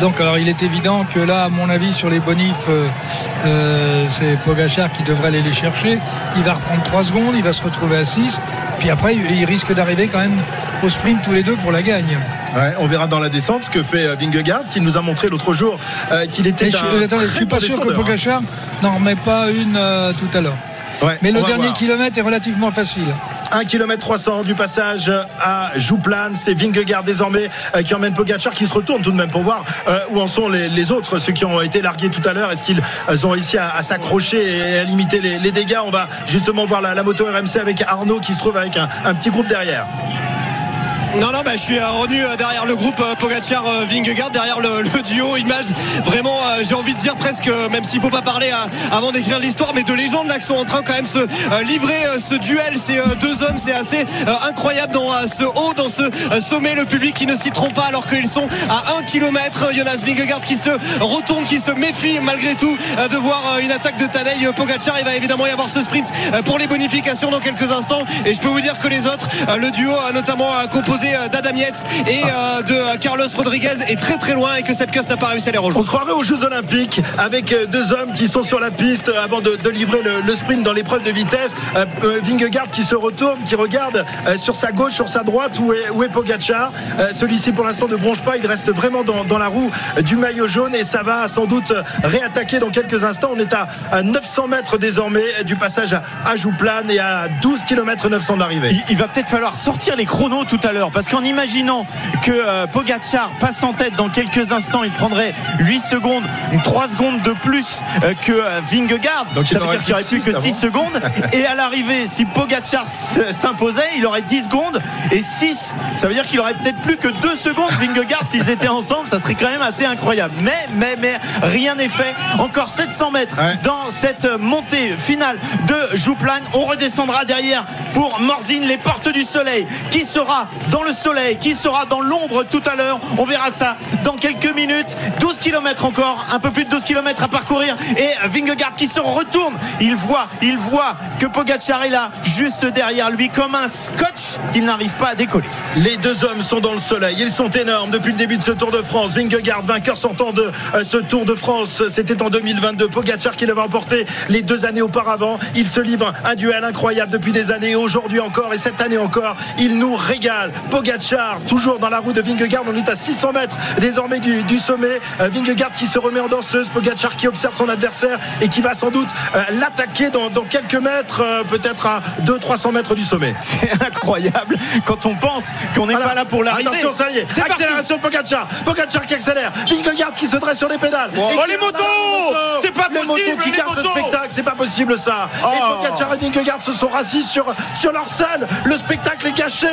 donc, alors, il est évident que là, à mon avis, sur les bonifs, euh, c'est Pogachar qui devrait aller les chercher. Il va reprendre 3 secondes, il va se retrouver à 6. Puis après, il il risque d'arriver quand même au sprint tous les deux pour la gagne. Ouais, on verra dans la descente ce que fait euh, Vingegaard, qui nous a montré l'autre jour euh, qu'il était je, un je suis pas bon sûr que descendeur, hein. Pogachar n'en remet pas une euh, tout à l'heure. Ouais, Mais le dernier kilomètre est relativement facile. 1 km 300 du passage à Jouplan. C'est Vingegaard désormais euh, qui emmène Pogacar qui se retourne tout de même pour voir euh, où en sont les, autres, ceux qui ont été largués tout à l'heure. Est-ce qu'ils euh, ont réussi à, s'accrocher et à limiter les, dégâts? On va justement voir la, moto RMC avec Arnaud qui se trouve avec un petit groupe derrière. Non, non, bah, je suis euh, revenu euh, derrière le groupe euh, Pogacar Vingegaard, derrière le, duo image. Vraiment, j'ai envie de dire presque, même s'il faut pas parler avant d'écrire l'histoire, mais de légendes là qui sont en train quand même se livrer ce duel. Ces deux hommes, c'est assez incroyable dans ce haut, dans ce sommet. Le public qui ne s'y trompe pas alors qu'ils sont à 1 km. Jonas Vingegaard qui se retourne, qui se méfie malgré tout de voir une attaque de Tadej Pogacar. Il va évidemment y avoir ce sprint pour les bonifications dans quelques instants. Et je peux vous dire que les autres, le duo euh, notamment composé euh, d'Adam Yates et euh, de euh, Carlos Rodriguez est très très loin et que Sepkus n'a pas réussi à les On rejoindre. se croirait aux Jeux Olympiques avec deux hommes qui sont sur la piste avant de, de livrer le, le sprint dans l'épreuve de vitesse. Vingegaard qui se retourne, qui regarde sur sa gauche, sur sa droite où est, où est Pogacar. Euh, Celui-ci pour l'instant ne bronche pas, il reste vraiment dans, dans la roue du maillot jaune et ça va sans doute réattaquer dans quelques instants. On est à, à 900 mètres désormais du passage à, à Jouplan et à 12 km 900 d'arrivée. Il, il va peut-être falloir sortir les chronos tout à l'heure parce qu'en imaginant que euh, Pogacar passe en tête dans quelques instants, il prendrait 8 secondes, 3 secondes de plus euh, que euh, Vingegaard. Donc il ça veut dire qu'il n'y aurait plus que que six 6 secondes. Et à l'arrivée, si Pogacar s'imposait, il aurait 10 secondes et 6. Ça veut dire qu'il aurait peut-être plus que 2 secondes Vingegaard s'ils étaient ensemble. Ça serait quand même assez incroyable. Mais, mais, mais, rien n'est fait. Encore 700 mètres Ouais. dans cette montée finale de Jouplan. On redescendra derrière pour Morzine, les portes du soleil. Qui sera dans le soleil Qui sera dans l'ombre tout à l'heure On verra ça dans quelques minutes. 12 km encore, un peu plus de 12 km à parcourir. Et Vingegaard qui se retourne. Il voit, il voit que Pogacar est là, juste derrière lui, comme un scotch qu'il n'arrive pas à décoller. Les deux hommes sont dans le soleil. Ils sont énormes depuis le début de ce Tour de France. Vingegaard, vainqueur sortant de euh, ce Tour de France, c'était en 2022. Pogacar qui l'avait emporté les deux années auparavant. Il se livre un duel incroyable depuis des années. Aujourd'hui encore et cette année encore, il nous régale. Pogacar, toujours dans la roue de Vingegaard. On est à 600 mètres désormais du, du sommet. Euh, Vingegaard qui se remet en danseuse. Pogacar qui observe son adversaire et qui va sans doute euh, l'attaquer dans, dans quelques mètres, euh, peut-être à 200-300 mètres du sommet. *laughs* C'est incroyable quand on pense qu'on n'est Voilà. pas là pour l'arrivée. Attention, ça y est. Accélération Pogacar. Pogacar qui accélère. Vingegaard qui se dresse sur les pédales. Oh, qui les motos. C'est pas Les possible, motos qui les le spectacle. C'est pas possible ça. Oh. Et Pogacar et Vingegaard se sont rassis sur, sur leur selle. Le spectacle est gâché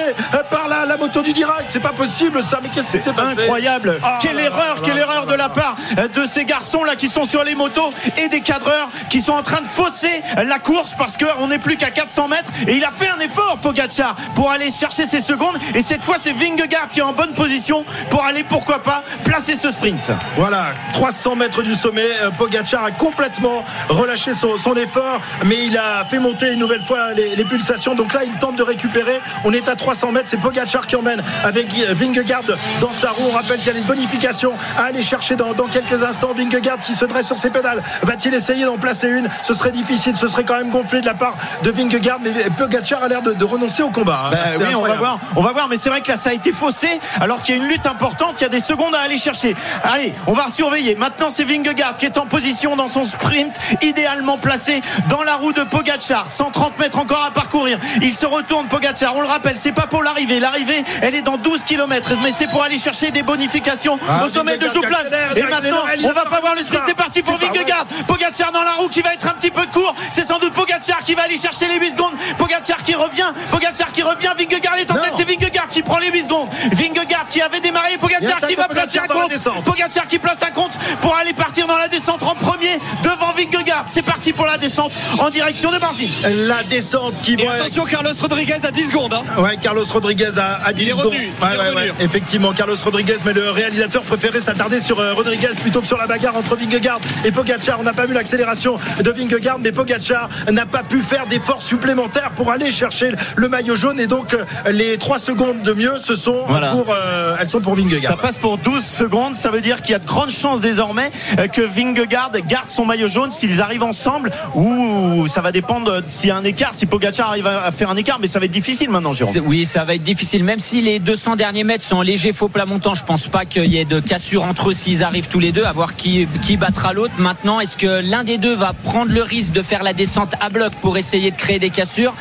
par la, la moto du direct. C'est pas possible ça. Mais qu'est-ce qui s'est passé incroyable. Ah, quelle là, erreur, là, quelle là, erreur de la part de ces garçons là qui sont sur les motos et des cadreurs qui sont en train de fausser la course parce qu'on n'est plus qu'à 400 mètres et il a fait un effort Pogacar pour aller chercher ses secondes et cette fois c'est Vingegaard qui est en bonne position pour aller pourquoi pas placer ce sprint. Voilà, 300 mètres du sommet. euh, Pogacar a complètement relâché son, son effort, mais il a fait monter une nouvelle fois les, les pulsations. Donc là, il tente de récupérer. On est à 300 mètres. C'est Pogacar qui emmène avec euh, Vingegaard dans sa roue. On rappelle qu'il y a une bonification à aller chercher dans, dans quelques instants. Vingegaard qui se dresse sur ses pédales. Va-t-il essayer d'en placer une? Ce serait difficile. Ce serait quand même gonflé de la part de Vingegaard. Mais Pogacar a l'air de, de renoncer au combat. hein. Ben oui, on va voir, on va voir, mais c'est vrai que là ça a été faussé alors qu'il y a une lutte importante, il y a des secondes à aller chercher. Allez, on va surveiller. Maintenant c'est Vingegaard qui est en position dans son sprint, idéalement placé dans la roue de Pogacar. 130 mètres encore à parcourir. Il se retourne Pogacar, on le rappelle, c'est pas pour l'arrivée. L'arrivée, elle est dans 12 km, mais c'est pour aller chercher des bonifications Ah, au sommet de accélère, Et maintenant, on va pas voir le sprint, c'est parti pour Vingegaard. Pogacar dans la roue qui va être un petit peu court. C'est sans doute Pogacar qui va aller chercher les 8 secondes. Pogacar qui revient. Pogacar qui revient. Vingegaard est en tête. C'est Vingegaard qui prend les 8 secondes. Vingegaard qui avait démarré. Pogacar qui va placer un compte. Pogacar qui place un compte pour aller partir dans la descente en premier devant Vingegaard. C'est parti pour la descente en direction de Marzine. La descente qui Et va attention, Carlos Rodriguez à 10 secondes. hein. Ouais, Carlos Rodriguez a, a 10 Il est secondes. revenu, il Ouais, est ouais, revenu. ouais. Effectivement, Carlos Rodriguez, mais le réalisateur préférait s'attarder sur euh, Rodriguez plutôt que sur la bagarre entre Vingegaard et Pogacar. On n'a pas vu l'accélération de Vingegaard, mais Pogacar n'a pas pu faire d'efforts supplémentaires pour aller chercher le maillot jaune. Et donc, euh, les 3 secondes de mieux, ce sont Voilà. pour, euh, elles sont pour Ça Vingegaard. passe pour 12 secondes. Ça veut dire qu'il y a de grandes chances désormais que Vingegaard garde son maillot jaune. s'ils arrivent ensemble ou ça va dépendre s'il y a un écart, si Pogacar arrive à faire un écart, mais ça va être difficile maintenant, Jérôme. Oui, ça va être difficile. Même si les 200 derniers mètres sont légers faux plat montant, je pense pas qu'il y ait de cassure entre eux s'ils arrivent tous les deux, à voir qui, qui battra l'autre. Maintenant, est-ce que l'un des deux va prendre le risque de faire la descente à bloc pour essayer de créer des cassures?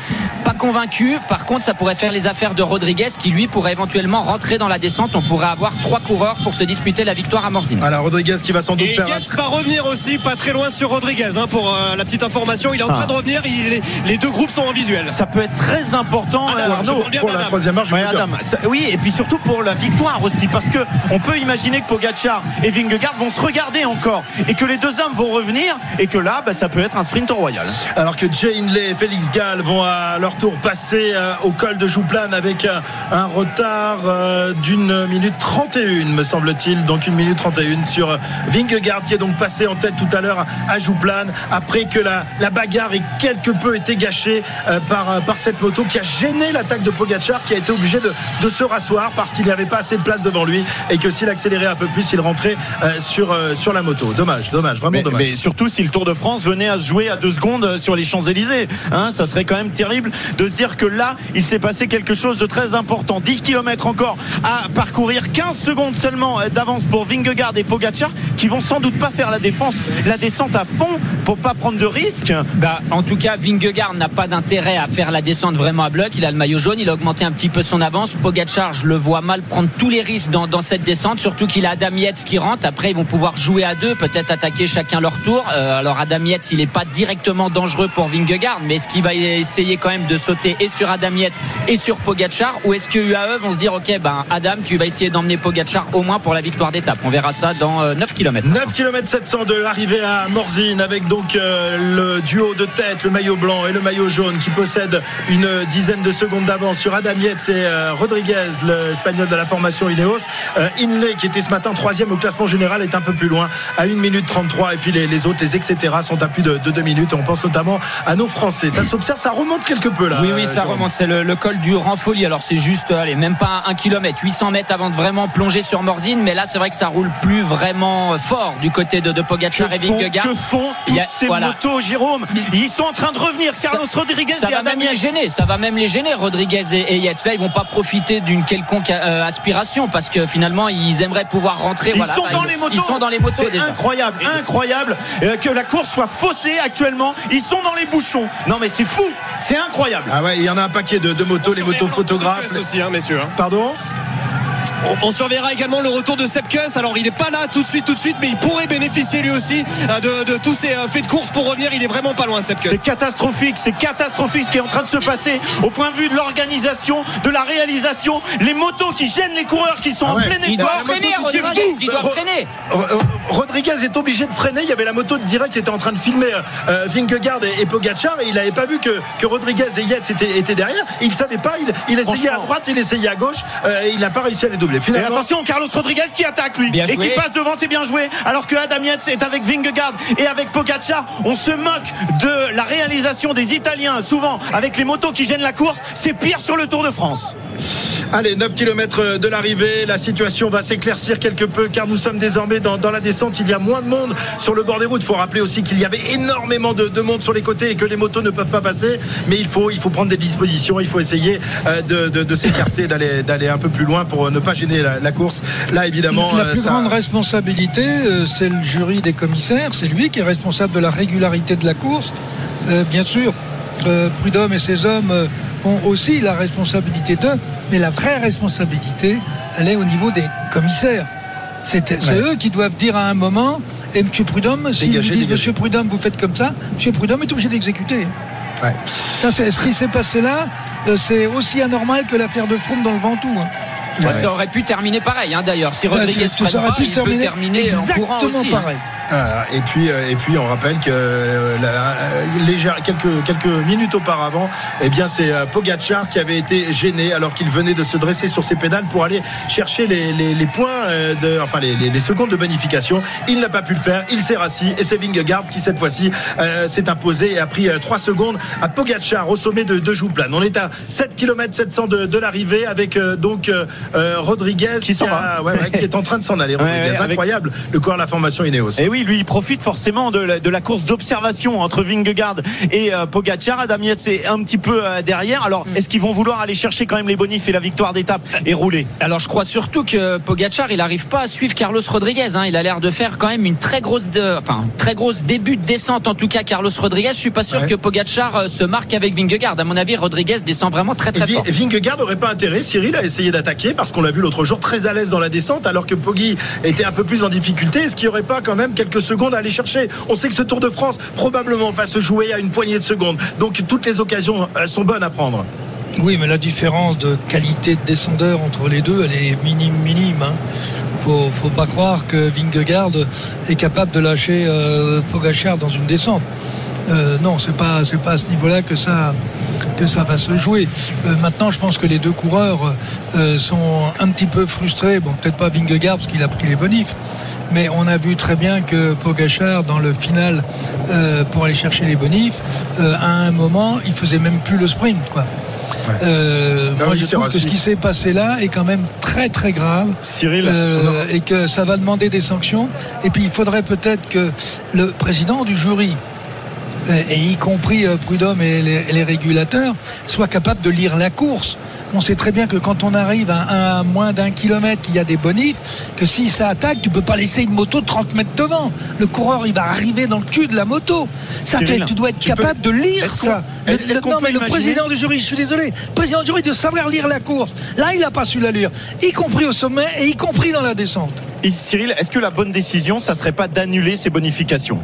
Pas convaincu. Par contre, ça pourrait faire les affaires de Rodriguez qui, lui, pourrait éventuellement rentrer dans la descente. On pourrait avoir trois coureurs pour se disputer la victoire à Morzine. Voilà, Rodriguez qui va sans doute Et faire. Va revenir aussi, pas très loin sur Rodriguez, hein, pour euh, la petite information. Il est en train de revenir. Il- les deux groupes sont en visuel. Ça peut être très important, Ah, euh, Arnaud. bien Pour la troisième marche, Ouais. Adam. Ça- oui, et puis surtout pour la victoire aussi, parce que on peut imaginer que Pogacar et Vingegaard vont se regarder encore, et que les deux hommes vont revenir, et que là, bah, ça peut être un sprint au royal. Alors que Jay Hindley et Félix Gall vont à leur tour passer euh, au col de Jouplane avec euh, un retard euh, d'une minute 31, me semble-t-il. Donc une minute 31 sur Vingegaard qui est donc passé en tête tout à l'heure à Jouplane après que la, la bagarre ait quelque peu été gâchée euh, par, euh, par cette moto qui a gêné l'attaque de Pogacar qui a été obligé de, de se rasseoir parce qu'il n'y avait pas assez de place devant lui et que s'il accélérait un peu plus, il rentrait euh, sur, euh, sur la moto. Dommage, dommage, vraiment Mais, dommage. mais surtout si le Tour de France venait à se jouer à deux secondes sur les Champs-Élysées, hein, ça serait quand même terrible de se dire que là, il s'est passé quelque chose de très important. 10 km encore à parcourir, 15 secondes seulement d'avance pour Vingegaard et Pogacar, qui vont sans doute pas faire la défense, la descente à fond pour pas prendre de risques. Bah, en tout cas, Vingegaard n'a pas d'intérêt à faire la descente vraiment à bloc. Il a le maillot jaune, il a augmenté un petit peu son avance. Pogacar, je le vois mal prendre tous les risques dans, dans cette descente, surtout qu'il a Adam Yates qui rentre. Après, ils vont pouvoir jouer à deux, peut-être attaquer chacun leur tour. Euh, alors, Adam Yates, il n'est pas directement dangereux pour Vingegaard, mais est-ce qu'il va essayer quand même de sauter et sur Adam Yates et sur Pogacar? Ou est-ce que UAE vont se dire, OK, ben, Adam, tu vas essayer d'emmener Pogacar au moins pour la victoire d'étape? On verra ça dans euh, 9 km. 9 km 700 de l'arrivée à Morzine avec donc euh, le duo de tête, le maillot blanc et le maillot jaune qui possède une dizaine de secondes d'avance sur Adam Yates et euh, Rodriguez, l'espagnol de la formation Ineos. Euh, Inley qui était ce matin troisième au classement général est un peu plus loin à 1 minute 33 et puis les, les autres, les etc. sont à plus de, de 2 minutes. On pense notamment à nos Français. Ça s'observe, ça remonte quelque peu là. Oui, oui, ça Jérôme. remonte. C'est le, le col du Ranfoli. Alors, c'est juste, allez, même pas un kilomètre, 800 mètres avant de vraiment plonger sur Morzine. Mais là, c'est vrai que ça roule plus vraiment fort du côté de, de Pogacar et Que Vingegaard. que font toutes y a- ces voilà. motos, Jérôme Ils sont en train de revenir. Carlos Ça- Rodriguez Ça et va Adam même les gêner, ça va même les gêner, Rodriguez et, et Yates. Là, ils vont pas profiter d'une quelconque euh, aspiration parce que finalement, ils aimeraient pouvoir rentrer. Ils voilà, sont Bah, dans les motos. Ils sont dans les motos C'est incroyable, incroyable euh, que la course soit faussée actuellement. Ils sont dans les bouchons. Non mais c'est fou, c'est incroyable. Ah ouais, il y en a un paquet de, de motos, les motos photographes. aussi, hein, messieurs. hein. Pardon? On, on surveillera également le retour de Sepkus. Alors il n'est pas là tout de suite, tout de suite, mais il pourrait bénéficier lui aussi euh, de, de tous ces euh, faits de course pour revenir. Il est vraiment pas loin, Sepkus. C'est catastrophique, c'est catastrophique ce qui est en train de se passer au point de vue de l'organisation, de la réalisation, les motos qui gênent les coureurs qui sont Ah en plein Il doit effort. Rodriguez. fou. Il doit Ro- freiner. Ro- Rodriguez est obligé de freiner. Il y avait la moto de direct qui était en train de filmer euh, Vingegaard et, et Pogacar et il n'avait pas vu que, que Rodriguez et Yates étaient, étaient derrière. Il ne savait pas. Il, il essayait à droite, il essayait à gauche. euh, il n'a pas réussi à Et attention, Carlos Rodriguez qui attaque lui Bien et qui passe devant, c'est bien joué. Alors que Adam Yates est avec Vingegaard et avec Pogacar, on se moque de la réalisation des Italiens, souvent avec les motos qui gênent la course. C'est pire sur le Tour de France. Allez, 9 km de l'arrivée. La situation va s'éclaircir quelque peu car nous sommes désormais dans, dans la descente. Il y a moins de monde sur le bord des routes. Il faut rappeler aussi qu'il y avait énormément de, de monde sur les côtés et que les motos ne peuvent pas passer. Mais il faut, il faut prendre des dispositions. Il faut essayer euh, de, de- de s'écarter, d'aller, d'aller un peu plus loin pour ne pas gêner la, la course. Là, évidemment, La euh, plus ça- grande responsabilité, euh, c'est le jury des commissaires. C'est lui qui est responsable de la régularité de la course. Euh, bien sûr, Prudhomme et ses hommes ont aussi la responsabilité d'eux, mais la vraie responsabilité, elle est au niveau des commissaires. C'est Ouais. eux qui doivent dire à un moment, et M. Prudhomme, Dégagez, disent dégagez. Monsieur Prudhomme, vous faites comme ça, M. Prudhomme est obligé d'exécuter. Ouais. Ça, ce qui s'est passé là. C'est aussi anormal que l'affaire de Froome dans le Ventoux. hein. Bah, Ça aurait pu terminer pareil, hein, d'ailleurs. Si Bah, Rodriguez freine ça aurait pas, pu il peut terminer en courant aussi. hein. pareil. Et puis euh, et puis on rappelle que euh, la- euh, légère- quelques quelques minutes auparavant eh bien c'est euh, Pogacar qui avait été gêné alors qu'il venait de se dresser sur ses pédales pour aller chercher les, les- les points euh, de enfin les, les- les secondes de bonification. Il n'a pas pu le faire. Il s'est rassis et c'est Vingegaard qui cette fois-ci euh, s'est imposé et a pris 3 secondes à Pogacar au sommet de, de Jouplane. On est à 7 km 700 de, de l'arrivée avec euh, donc euh, euh, Rodriguez Qui a- ouais, ouais, qui est en train de s'en aller. *laughs* Rodriguez ouais, avec- incroyable. Le corps de la formation Ineos Et oui, lui, il profite forcément de la, de la course d'observation entre Vingegaard et euh, Pogacar. Adam Yates est un petit peu euh, derrière. Alors, est-ce qu'ils vont vouloir aller chercher quand même les bonifs et la victoire d'étape et rouler? Alors je crois surtout que Pogacar il n'arrive pas à suivre Carlos Rodriguez. hein. Il a l'air de faire quand même une très grosse, de- enfin très grosse début de descente en tout cas Carlos Rodriguez. Je suis pas sûr Ouais. que Pogacar euh, se marque avec Vingegaard. À mon avis Rodriguez descend vraiment très Et très Vi- fort. Vingegaard n'aurait pas intérêt, Cyril, à essayer d'attaquer parce qu'on l'a vu l'autre jour très à l'aise dans la descente alors que Poggi était un peu plus en difficulté. Est-ce qu'il n'y aurait pas quand même quelques secondes à aller chercher On sait que ce Tour de France probablement va se jouer à une poignée de secondes. Donc toutes les occasions euh, sont bonnes à prendre. Oui, mais la différence de qualité de descendeur entre les deux, elle est minime, minime. Hein. Faut, faut pas croire que Vingegaard est capable de lâcher euh, dans une descente. Euh, non, c'est pas, c'est pas à ce niveau-là que ça, que ça va se jouer. Euh, maintenant, je pense que les deux coureurs euh, sont un petit peu frustrés. Bon, peut-être pas Vingegaard parce qu'il a pris les bonifs. Mais on a vu très bien que Pogachar, dans le final, euh, pour aller chercher les bonifs, euh, à un moment, il faisait même plus le sprint. Quoi. Euh, Non, moi, il je trouve que ce qui s'est passé là est quand même très très grave Cyril euh, et que ça va demander des sanctions. Et puis il faudrait peut-être que le président du jury, euh, et y compris euh, Prud'homme et les, et les régulateurs, soit capable de lire la course. On sait très bien que quand on arrive à, à moins d'un kilomètre, qu'il y a des bonifs, que si ça attaque, tu peux pas laisser une moto 30 mètres devant. Le coureur, il va arriver dans le cul de la moto. Ça, tu, Cyril, tu dois être tu peux- capable de lire ça. Le- non, mais le président du jury, je suis désolé, le président du jury de savoir lire la course. Là, il n'a pas su la lire, y compris au sommet et y compris dans la descente. Et Cyril, est-ce que la bonne décision, ça serait pas d'annuler ces bonifications?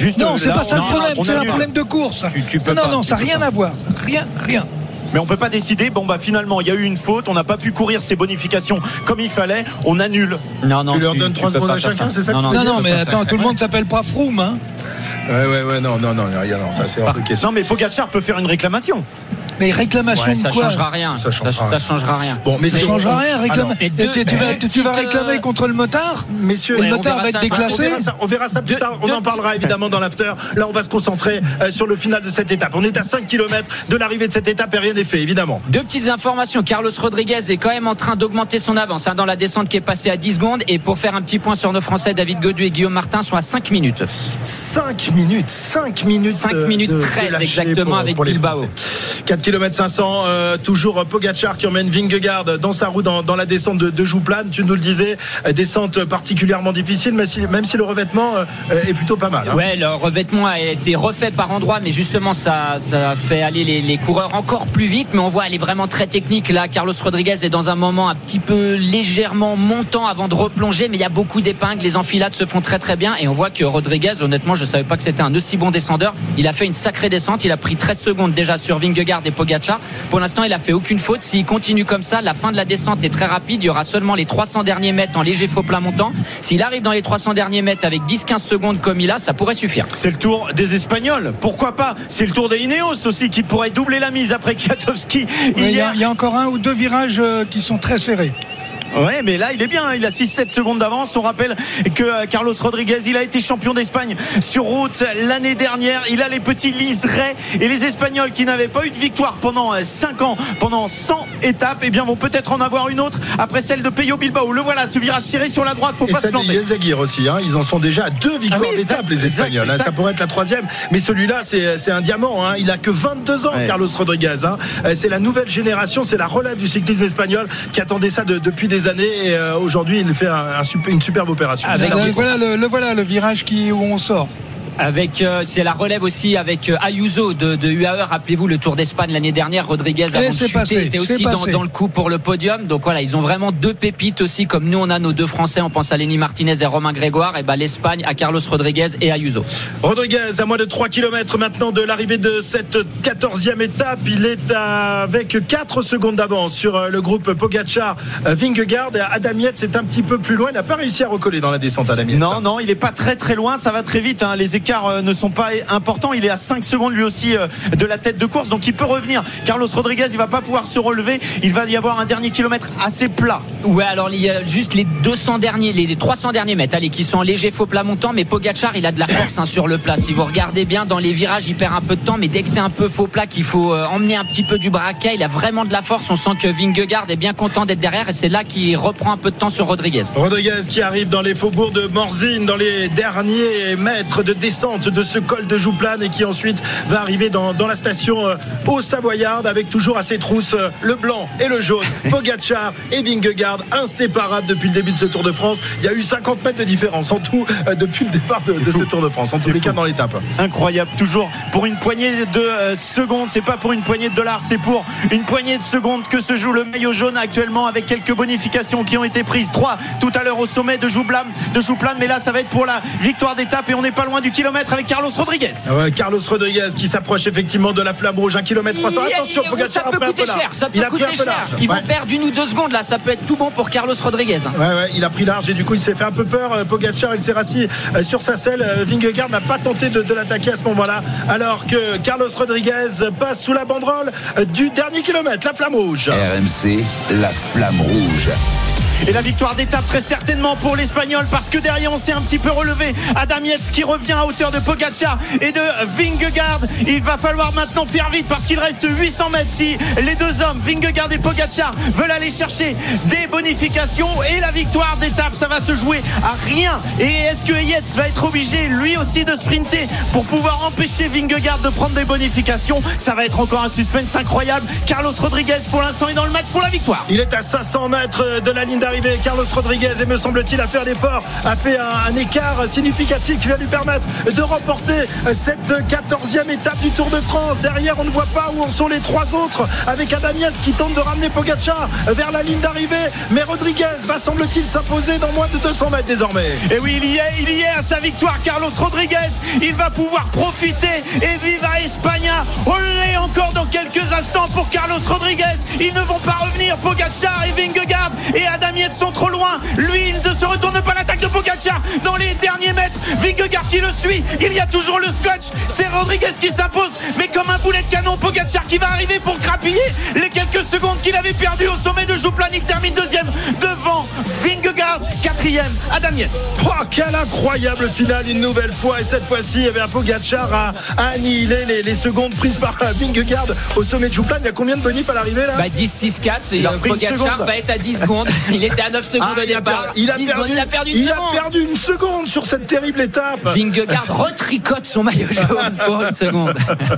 Juste Non, c'est pas ça le problème, c'est un problème de course. Tu- tu peux non, pas, non, tu ça n'a rien pas. à voir. Rien, rien. Mais on peut pas décider, bon bah finalement il y a eu une faute, on n'a pas pu courir ces bonifications comme il fallait, on annule. Non non. Tu leur donnes trois peux secondes pas à chacun, c'est ça que Non, tu non, veux Non, dire, non, mais attends, tout le monde s'appelle pas Froome. Hein. Ouais, ouais, ouais, non, non, non, non, ça c'est hors de question. Non mais Pogacar peut faire une réclamation. Mais réclamation Ouais, de ça quoi changera rien. Ça Ça, changera ça rien. changera rien. Bon, mais Ça changera rien, réclame. Alors, Et deux- tu, tu vas, tu- tu vas petite, réclamer euh, contre le motard Messieurs, Le Ouais, motard va être ça. On déclassé verra ça, on verra ça plus tard. On deux en parlera évidemment dans l'after. Là, on va se concentrer euh, sur le final de cette étape. On est à 5 km de l'arrivée de cette étape et rien n'est fait, évidemment. Deux petites informations. Carlos Rodriguez est quand même en train d'augmenter son avance hein, dans la descente qui est passée à 10 secondes. Et pour faire un petit point sur nos Français, David Godu et Guillaume Martin sont à 5 minutes. 5 minutes, 5 minutes. 5 de- minutes de- de 13 lâcher exactement avec les Bilbao. Français. 4 km 500, euh, toujours Pogacar qui emmène Vingegaard dans sa roue dans, la descente de, de Jouplane. Tu nous le disais, euh, descente particulièrement difficile, même si, le revêtement euh, est plutôt pas mal. hein. Ouais, le revêtement a été refait par endroits, mais justement, ça, fait aller les, les coureurs encore plus vite. Mais on voit, elle est vraiment très technique. Là, Carlos Rodriguez est dans un moment un petit peu légèrement montant avant de replonger, mais il y a beaucoup d'épingles. Les enfilades se font très très bien. Et on voit que Rodriguez, honnêtement, je savais pas que c'était un aussi bon descendeur. Il a fait une sacrée descente. Il a pris 13 secondes déjà sur Vingegaard et Pogacar. Pour l'instant, il a fait aucune faute. S'il continue comme ça, la fin de la descente est très rapide. Il y aura seulement les 300 derniers mètres en léger faux plat montant. S'il arrive dans les 300 derniers mètres avec 10-15 secondes comme il a, ça pourrait suffire. C'est le tour des Espagnols, pourquoi pas? C'est le tour des Ineos aussi qui pourrait doubler la mise après Kwiatkowski Il y, a, hier. il y a encore un ou deux virages euh, qui sont très serrés. Ouais, mais là, il est bien. hein. Il a 6-7 secondes d'avance. On rappelle que euh, Carlos Rodriguez, il a été champion d'Espagne sur route l'année dernière. Il a les petits liserets et les Espagnols qui n'avaient pas eu de victoire pendant 5 ans, pendant 100 étapes, eh bien, vont peut-être en avoir une autre après celle de Peyo Bilbao. Le voilà, ce virage serré sur la droite. Faut Et pas se planter. Yezaguirre aussi, hein. ils en sont déjà à deux victoires Ah oui, d'étape, les Espagnols. exact, hein. Ça pourrait être la troisième, mais celui-là, c'est c'est un diamant. hein. Il a que 22 ans, Ouais. Carlos Rodriguez. hein. Euh, C'est la nouvelle génération, c'est la relève du cyclisme espagnol qui attendait ça de- depuis des années. Et euh, aujourd'hui, il fait un- un super- une superbe opération. Avec- Le- voilà, le, le voilà le virage qui, où on sort. Avec euh, c'est la relève aussi avec euh, Ayuso de, de UAE. Rappelez-vous le Tour d'Espagne l'année dernière. Rodriguez avant de c'est chuter passé, était aussi dans, le coup pour le podium. Donc voilà, ils ont vraiment deux pépites aussi comme nous on a nos deux Français. On pense à Lenny Martinez et Romain Grégoire. Et ben l'Espagne à Carlos Rodriguez et Ayuso. Rodriguez, à moins de 3 km maintenant de l'arrivée de cette 14e étape, il est avec 4 secondes d'avance sur euh, le groupe Pogacar, Vingegaard. Et Adam Yates est un petit peu plus loin. Il n'a pas réussi à recoller dans la descente, Adam Yates. Non, non, il est pas très très loin. Ça va très vite. hein. Les écarts euh, ne sont pas importants. Il est à 5 secondes lui aussi euh, de la tête de course, donc il peut revenir. Carlos Rodriguez, il va pas pouvoir se relever. Il va y avoir un dernier kilomètre assez plat. Ouais, alors il y a juste les 200 derniers, les 300 derniers mètres, allez, qui sont en léger faux plat montant, mais Pogachar, il a de la force hein, sur le plat. Si vous regardez bien dans les virages, il perd un peu de temps, mais dès que c'est un peu faux plat, qu'il faut euh, emmener un petit peu du braquet, il a vraiment de la force. On sent que Vingegaard est bien content d'être derrière, et c'est là qu'il reprend un peu de temps sur Rodriguez. Rodriguez qui arrive dans les faubourgs de Morzine, dans les derniers mètres de descente de ce col de Jouplane et qui ensuite va arriver dans, dans la station euh, au Savoyard avec toujours à ses trousses euh, le blanc et le jaune. *laughs* Pogacar et Vingegaard inséparables depuis le début de ce Tour de France. Il y a eu 50 mètres de différence en tout euh, depuis le départ de, de ce Tour de France. En tous les cas dans l'étape. Incroyable, toujours pour une poignée de secondes. C'est pas pour une poignée de dollars, c'est pour une poignée de secondes que se joue le maillot jaune actuellement avec quelques bonifications qui ont été prises. Trois tout à l'heure au sommet de Joublam, de Jouplane, mais là ça va être pour la victoire d'étape et on n'est pas loin du kilomètre avec Carlos Rodriguez. Ah ouais, Carlos Rodriguez qui s'approche effectivement de la flamme rouge, un kilomètre 300. Il- Attention, il- Pogacar ça a peut pris un peu coûter large. cher, ça peut Il a pris un peu cher. large. Ils Ouais. vont perdre une ou deux secondes là, ça peut être tout bon pour Carlos Rodriguez. Ouais, ouais, il a pris large et du coup il s'est fait un peu peur. Euh, Pogacar, il s'est rassis euh, sur sa selle. Euh, Vingegaard n'a pas tenté de, de l'attaquer à ce moment-là, alors que Carlos Rodriguez passe sous la banderole du dernier kilomètre, la flamme rouge. RMC, la flamme rouge. Et la victoire d'étape très certainement pour l'Espagnol parce que derrière on s'est un petit peu relevé. Adam Yates qui revient à hauteur de Pogacar et de Vingegaard. Il va falloir maintenant faire vite parce qu'il reste 800 mètres si les deux hommes, Vingegaard et Pogacar, veulent aller chercher des bonifications et la victoire d'étape. Ça va se jouer à rien. Et est-ce que Yates va être obligé lui aussi de sprinter pour pouvoir empêcher Vingegaard de prendre des bonifications? Ça va être encore un suspense incroyable. Carlos Rodriguez pour l'instant est dans le match pour la victoire. Il est à 500 mètres de la ligne d'arrivée. Carlos Rodriguez, et me semble-t-il, a fait un effort, a fait un, écart significatif qui va lui permettre de remporter cette 14e étape du Tour de France. Derrière, on ne voit pas où en sont les trois autres, avec Adam Yates qui tente de ramener Pogacar vers la ligne d'arrivée. Mais Rodriguez va, semble-t-il, s'imposer dans moins de 200 mètres désormais. Et oui, il y est, il y est à sa victoire, Carlos Rodriguez. Il va pouvoir profiter et viva España. Olé encore dans quelques instants pour Carlos Rodriguez. Ils ne vont pas revenir. Pogacar et Vingegaard et Adam sont trop loin. Lui, il ne se retourne pas l'attaque de Pogacar dans les derniers mètres. Vingegaard qui le suit. Il y a toujours le scotch. C'est Rodriguez qui s'impose, mais comme un boulet de canon. Pogacar qui va arriver pour grappiller les quelques secondes qu'il avait perdues au sommet de Jouplan. Il termine deuxième devant Vingegaard. Quatrième, Adam Yates. Oh, quelle incroyable finale une nouvelle fois et cette fois-ci eh bien, Pogacar a, a annihilé les, les secondes prises par euh, *laughs* Vingegaard au sommet de Jouplan il y a combien de bonifs à l'arrivée là? Bah 10-6-4 et a euh, pris une Pogacar va être à 10 secondes. *laughs* Il était à 9 secondes Ah, au il, a départ. il a 10 perdu, secondes, il a perdu une il a seconde. perdu une seconde sur cette terrible étape Vingegaard retricote son maillot jaune pour une seconde.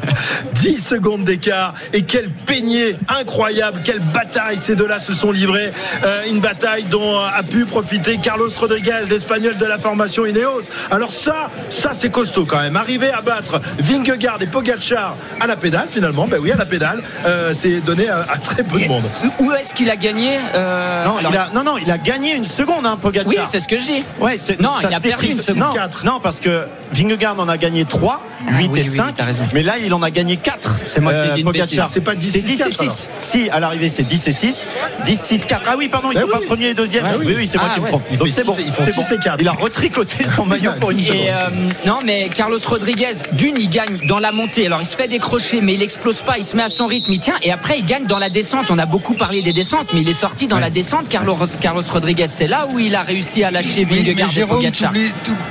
*laughs* 10 secondes d'écart et quel peigné incroyable, quelle bataille ces deux-là se sont livrés. Euh, une bataille dont a pu profiter Carlos Rodriguez, l'espagnol de la formation Ineos. Alors ça, ça c'est costaud quand même. Arriver à battre Vingegaard et Pogacar à la pédale finalement, ben oui à la pédale, euh, c'est donné à, à très peu de monde. Où est-ce qu'il a gagné euh, Non, alors- il a, non, non, il a gagné une seconde, hein, Pogacar. Oui, c'est ce que je dis. Ouais, c'est- Non, ça il a perdu une seconde. Non, Quatre. non, parce que Vingegaard en a gagné 3, 8 Ah oui, et oui, 5. t'as raison. Mais là, il en a gagné 4. C'est moi qui ai dit une bêtise. C'est pas 10, C'est 6, 10 et 4, 6. alors. Si, à l'arrivée, c'est 10 et 6. 10, 6, 4. Ah oui, pardon, ils Ben sont pas premier et deuxième. Ouais, oui, oui. c'est moi Ah, qui me trompe. Donc c'est bon. ils font c'est six bon. et quatre. Il a retricoté son *laughs* maillot pour une seconde. Et euh, non, mais Carlos Rodriguez, d'une, il gagne dans la montée. Alors, il se fait décrocher, mais il explose pas. Il se met à son rythme. Il tient. Et après, il gagne dans la descente. On a beaucoup parlé des descentes, mais il est sorti dans la descente. Carlos, Carlos Rodriguez, c'est là où il a réussi à lâcher Oui, Vingegaard et Jérôme, Pogacar.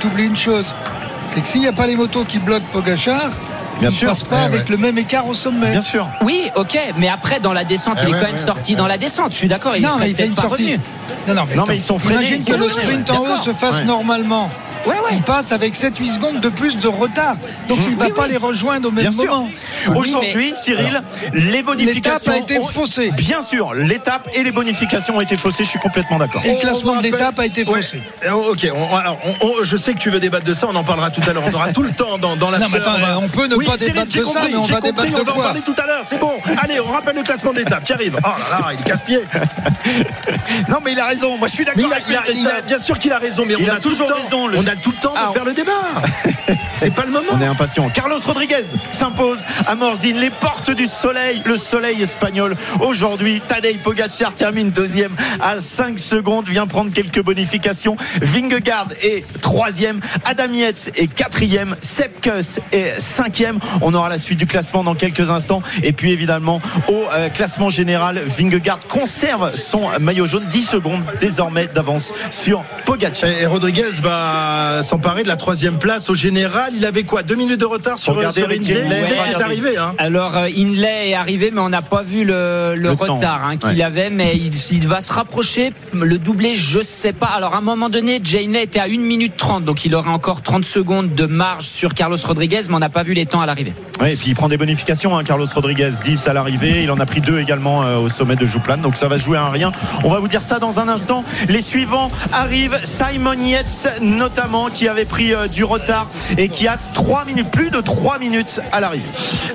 t'oublies une chose. C'est que s'il n'y a pas les motos qui bloquent Pogachar, Bien il sûr. ne passe pas Ouais, avec ouais. le même écart au sommet. Bien sûr. Oui, ok, mais après dans la descente, Eh il est ouais, quand même ouais, sorti ouais. dans la descente. Je suis d'accord, il non, serait mais il fait peut-être une pas sortie. revenu. Non, non, mais, Non, mais ils sont freinés. Imagine que le sprint en haut se fasse normalement. Ouais, ouais. Il passe avec 7-8 secondes de plus de retard. Donc il ne va Oui, pas oui. les rejoindre au même Bien moment. Aujourd'hui, Cyril, les bonifications. L'étape a été ont- faussée. Bien sûr, l'étape et les bonifications ont été faussées. Je suis complètement d'accord. Et le On- classement on de l'étape a été faussé. Euh, Ok, on- alors, on- on- je sais que tu veux débattre de ça, on en parlera tout à l'heure. On aura tout le temps dans, dans la Non, mais attends, on peut ne pas débattre de ça, mais on va compris, débattre on de va en quoi parler tout à l'heure, c'est bon. Allez, on rappelle le classement de l'étape qui arrive. Oh là là, il est casse-pied. *laughs* Non, mais il a raison. Moi, je suis d'accord. bien sûr qu'il a raison, mais Il on a toujours raison, On a tout le temps Ah, de faire le débat. *laughs* C'est pas le moment. On est impatient. Carlos Rodriguez s'impose à Morzine. Les portes du soleil, le soleil espagnol. Aujourd'hui, Tadej Pogacar termine deuxième à 5 secondes, vient prendre quelques bonifications. Vingegaard est troisième. Adam Yates est quatrième. Sepkus est cinquième. On aura la suite du classement dans quelques instants. Et puis évidemment, au euh, classement général, Vingegaard conserve son maillot jaune. 10 secondes désormais d'avance sur Pogacar. Et Rodriguez va s'emparer de la troisième place au général. Il avait quoi Deux minutes de retard sur, sur qui est arrivé. Hein. Alors euh, Inlay est arrivé, mais on n'a pas vu le, le Le temps. retard hein, qu'il Ouais. avait, mais il, il va se rapprocher. Le doublé, je sais pas. Alors à un moment donné, Janey était à 1 minute 30, donc il aurait encore 30 secondes de marge sur Carlos Rodriguez, mais on n'a pas vu les temps à l'arrivée. Ouais, et puis il prend des bonifications, hein, Carlos Rodriguez, 10 à l'arrivée. Il en a pris deux également euh, au sommet de Jouplan. Donc ça va jouer à un rien. On va vous dire ça dans un instant. Les suivants arrivent. Simon Yates, notamment, qui avait pris euh, du retard et qui a 3 minutes, plus de 3 minutes à l'arrivée.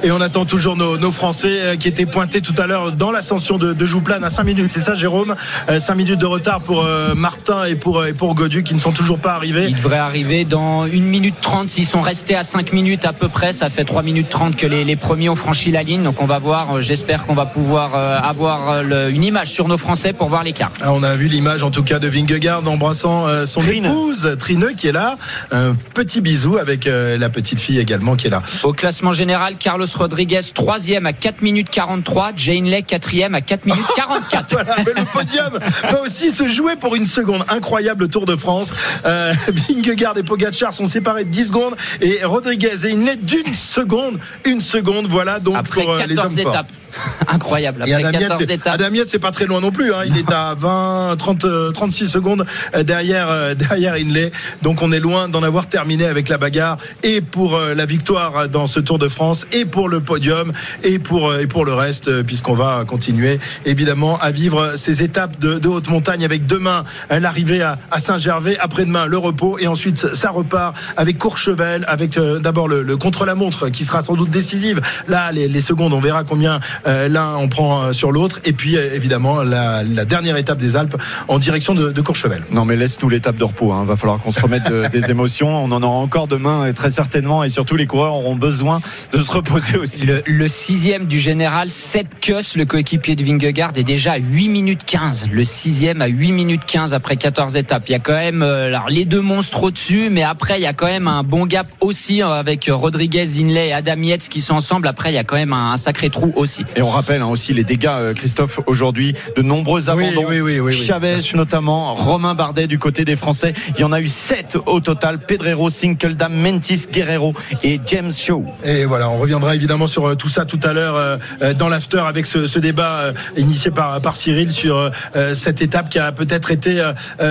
Et on attend toujours nos, nos Français euh, qui étaient pointés tout à l'heure dans l'ascension de, de Jouplan à 5 minutes. C'est ça, Jérôme? 5 minutes de retard pour euh, Martin et pour, euh, et pour Godu qui ne sont toujours pas arrivés. Il devrait arriver dans 1 minute 30. S'ils sont restés à 5 minutes à peu près, ça fait 3 minutes 30 que les, les premiers ont franchi la ligne. Donc on va voir, euh, j'espère qu'on va pouvoir euh, avoir euh, le- une image sur nos Français pour voir l'écart. Ah, on a vu l'image en tout cas de Vingegaard embrassant euh, son Trine. épouse Trineux qui est là. Un petit bisou avec euh, la petite fille également qui est là. Au classement général, Carlos Rodriguez, troisième à 4 minutes 43. Jane Lay, quatrième à 4 minutes *laughs* 44. Voilà, mais le podium va aussi se jouer pour une seconde. Incroyable Tour de France. Euh, *laughs* Vingegaard et Pogacar sont séparés de 10 secondes et Rodriguez et Inlet d'une seconde. Une seconde, voilà donc Après pour euh, les hommes 14 forts. *laughs* Incroyable. Après Adam 14 Yates, étapes. Adam c'est pas très loin non plus. hein. Il est à 20, 30, euh, 36 secondes euh, derrière, euh, *laughs* derrière Inlay. Donc on est loin d'en avoir terminé avec la bagarre et pour euh, la victoire dans ce Tour de France et pour le podium et pour, euh, et pour le reste, puisqu'on va continuer évidemment à vivre ces étapes de, de haute montagne avec demain l'arrivée à, à Saint-Gervais, après-demain le repos et ensuite ça repart avec Courchevel, avec d'abord le, le contre-la-montre qui sera sans doute décisive. Là, les, les secondes, on verra combien l'un on prend euh, sur l'autre. Et puis euh, évidemment la, la dernière étape des Alpes en direction de, de Courchevel. Non, mais laisse-nous l'étape de repos. Hein. Va falloir qu'on se remette de- des *laughs* émotions. On en aura encore demain, et très certainement. Et surtout, les coureurs auront besoin de se reposer aussi. Le, le sixième du général, Sepp Kuss, le coéquipier de Vingegaard, est déjà à 8 minutes 15. Le sixième à 8 minutes 15 après 14 étapes. Il y a quand même euh, alors, les deux monstres au-dessus, mais après, il y a quand même un bon gap aussi euh, avec Rodriguez, Inlay et Adam Yates qui sont ensemble. Après, il y a quand même un, un sacré trou aussi. Et on rappelle hein, aussi les dégâts, euh, Christophe, aujourd'hui, de nombreux abandons. oui, oui, oui, Chavez notamment, Romain Bardet du côté des Français. Il y en a eu 7 au total. Pedrero, Sinkeldam, Mentis, Guerrero et James Shaw. Et voilà, on reviendra évidemment sur euh, tout ça tout à l'heure euh, dans l'after avec ce, ce débat initié par, par Cyril sur cette étape qui a peut-être été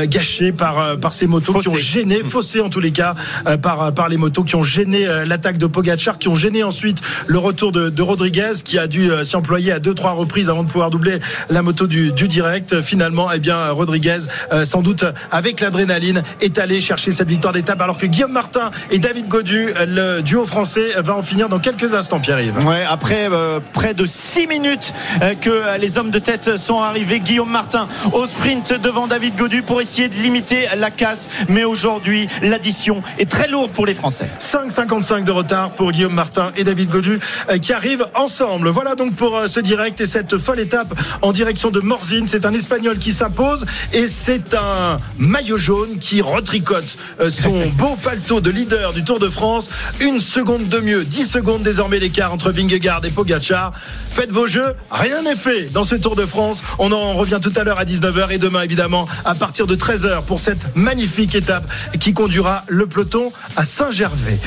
gâchée par, par ces motos qui ont gêné, faussée en tous les cas, par, par les motos qui ont gêné l'attaque de Pogacar, qui ont gêné ensuite le retour de, de Rodriguez qui a dû s'y employer à deux trois reprises avant de pouvoir doubler la moto du, du direct. Finalement, eh bien Rodriguez, euh, sans doute avec l'adrénaline, est allé chercher cette victoire d'étape alors que Guillaume Martin et David Godu, euh, le duo français, euh, va en finir dans quelques instants, Pierre-Yves. Ouais, après euh, près de 6 minutes euh, que les hommes de tête sont arrivés. Guillaume Martin au sprint devant David Godu pour essayer de limiter la casse. Mais aujourd'hui, l'addition est très lourde pour les Français. 5,55 de retard pour Guillaume Martin et David Godu euh, qui arrivent ensemble. Voilà donc pour euh, ce direct et cette folle étape en direction de Morzine. C'est un Espagnol qui s'impose et c'est un maillot jaune qui retricote euh, son *laughs* beau paletot de leader du Tour de France. Une seconde de mieux, 10 secondes désormais l'écart entre Vingegaard et Pogacar. Faites vos jeux, rien n'est fait dans ce Tour de France. On en revient tout à l'heure à 19h et demain évidemment à partir de 13h pour cette magnifique étape qui conduira le peloton à Saint-Gervais.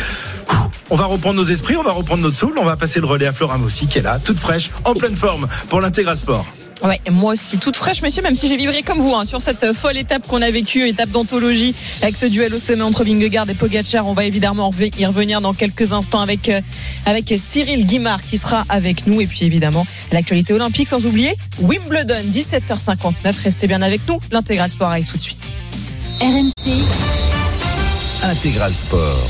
On va reprendre nos esprits, on va reprendre notre souffle, on va passer le relais à Flora aussi qui est là, toute fraîche, en pleine forme pour l'intégral sport. Ouais, moi aussi, toute fraîche, monsieur, même si j'ai vibré comme vous hein, sur cette euh, folle étape qu'on a vécue, étape d'anthologie, avec ce duel au sommet entre Vingegaard et Pogacar. On va évidemment y revenir dans quelques instants avec, euh, avec Cyril Guimard qui sera avec nous. Et puis évidemment, l'actualité olympique, sans oublier Wimbledon, 17h59. Restez bien avec nous. L'intégral sport arrive tout de suite. RMC, Intégral Sport.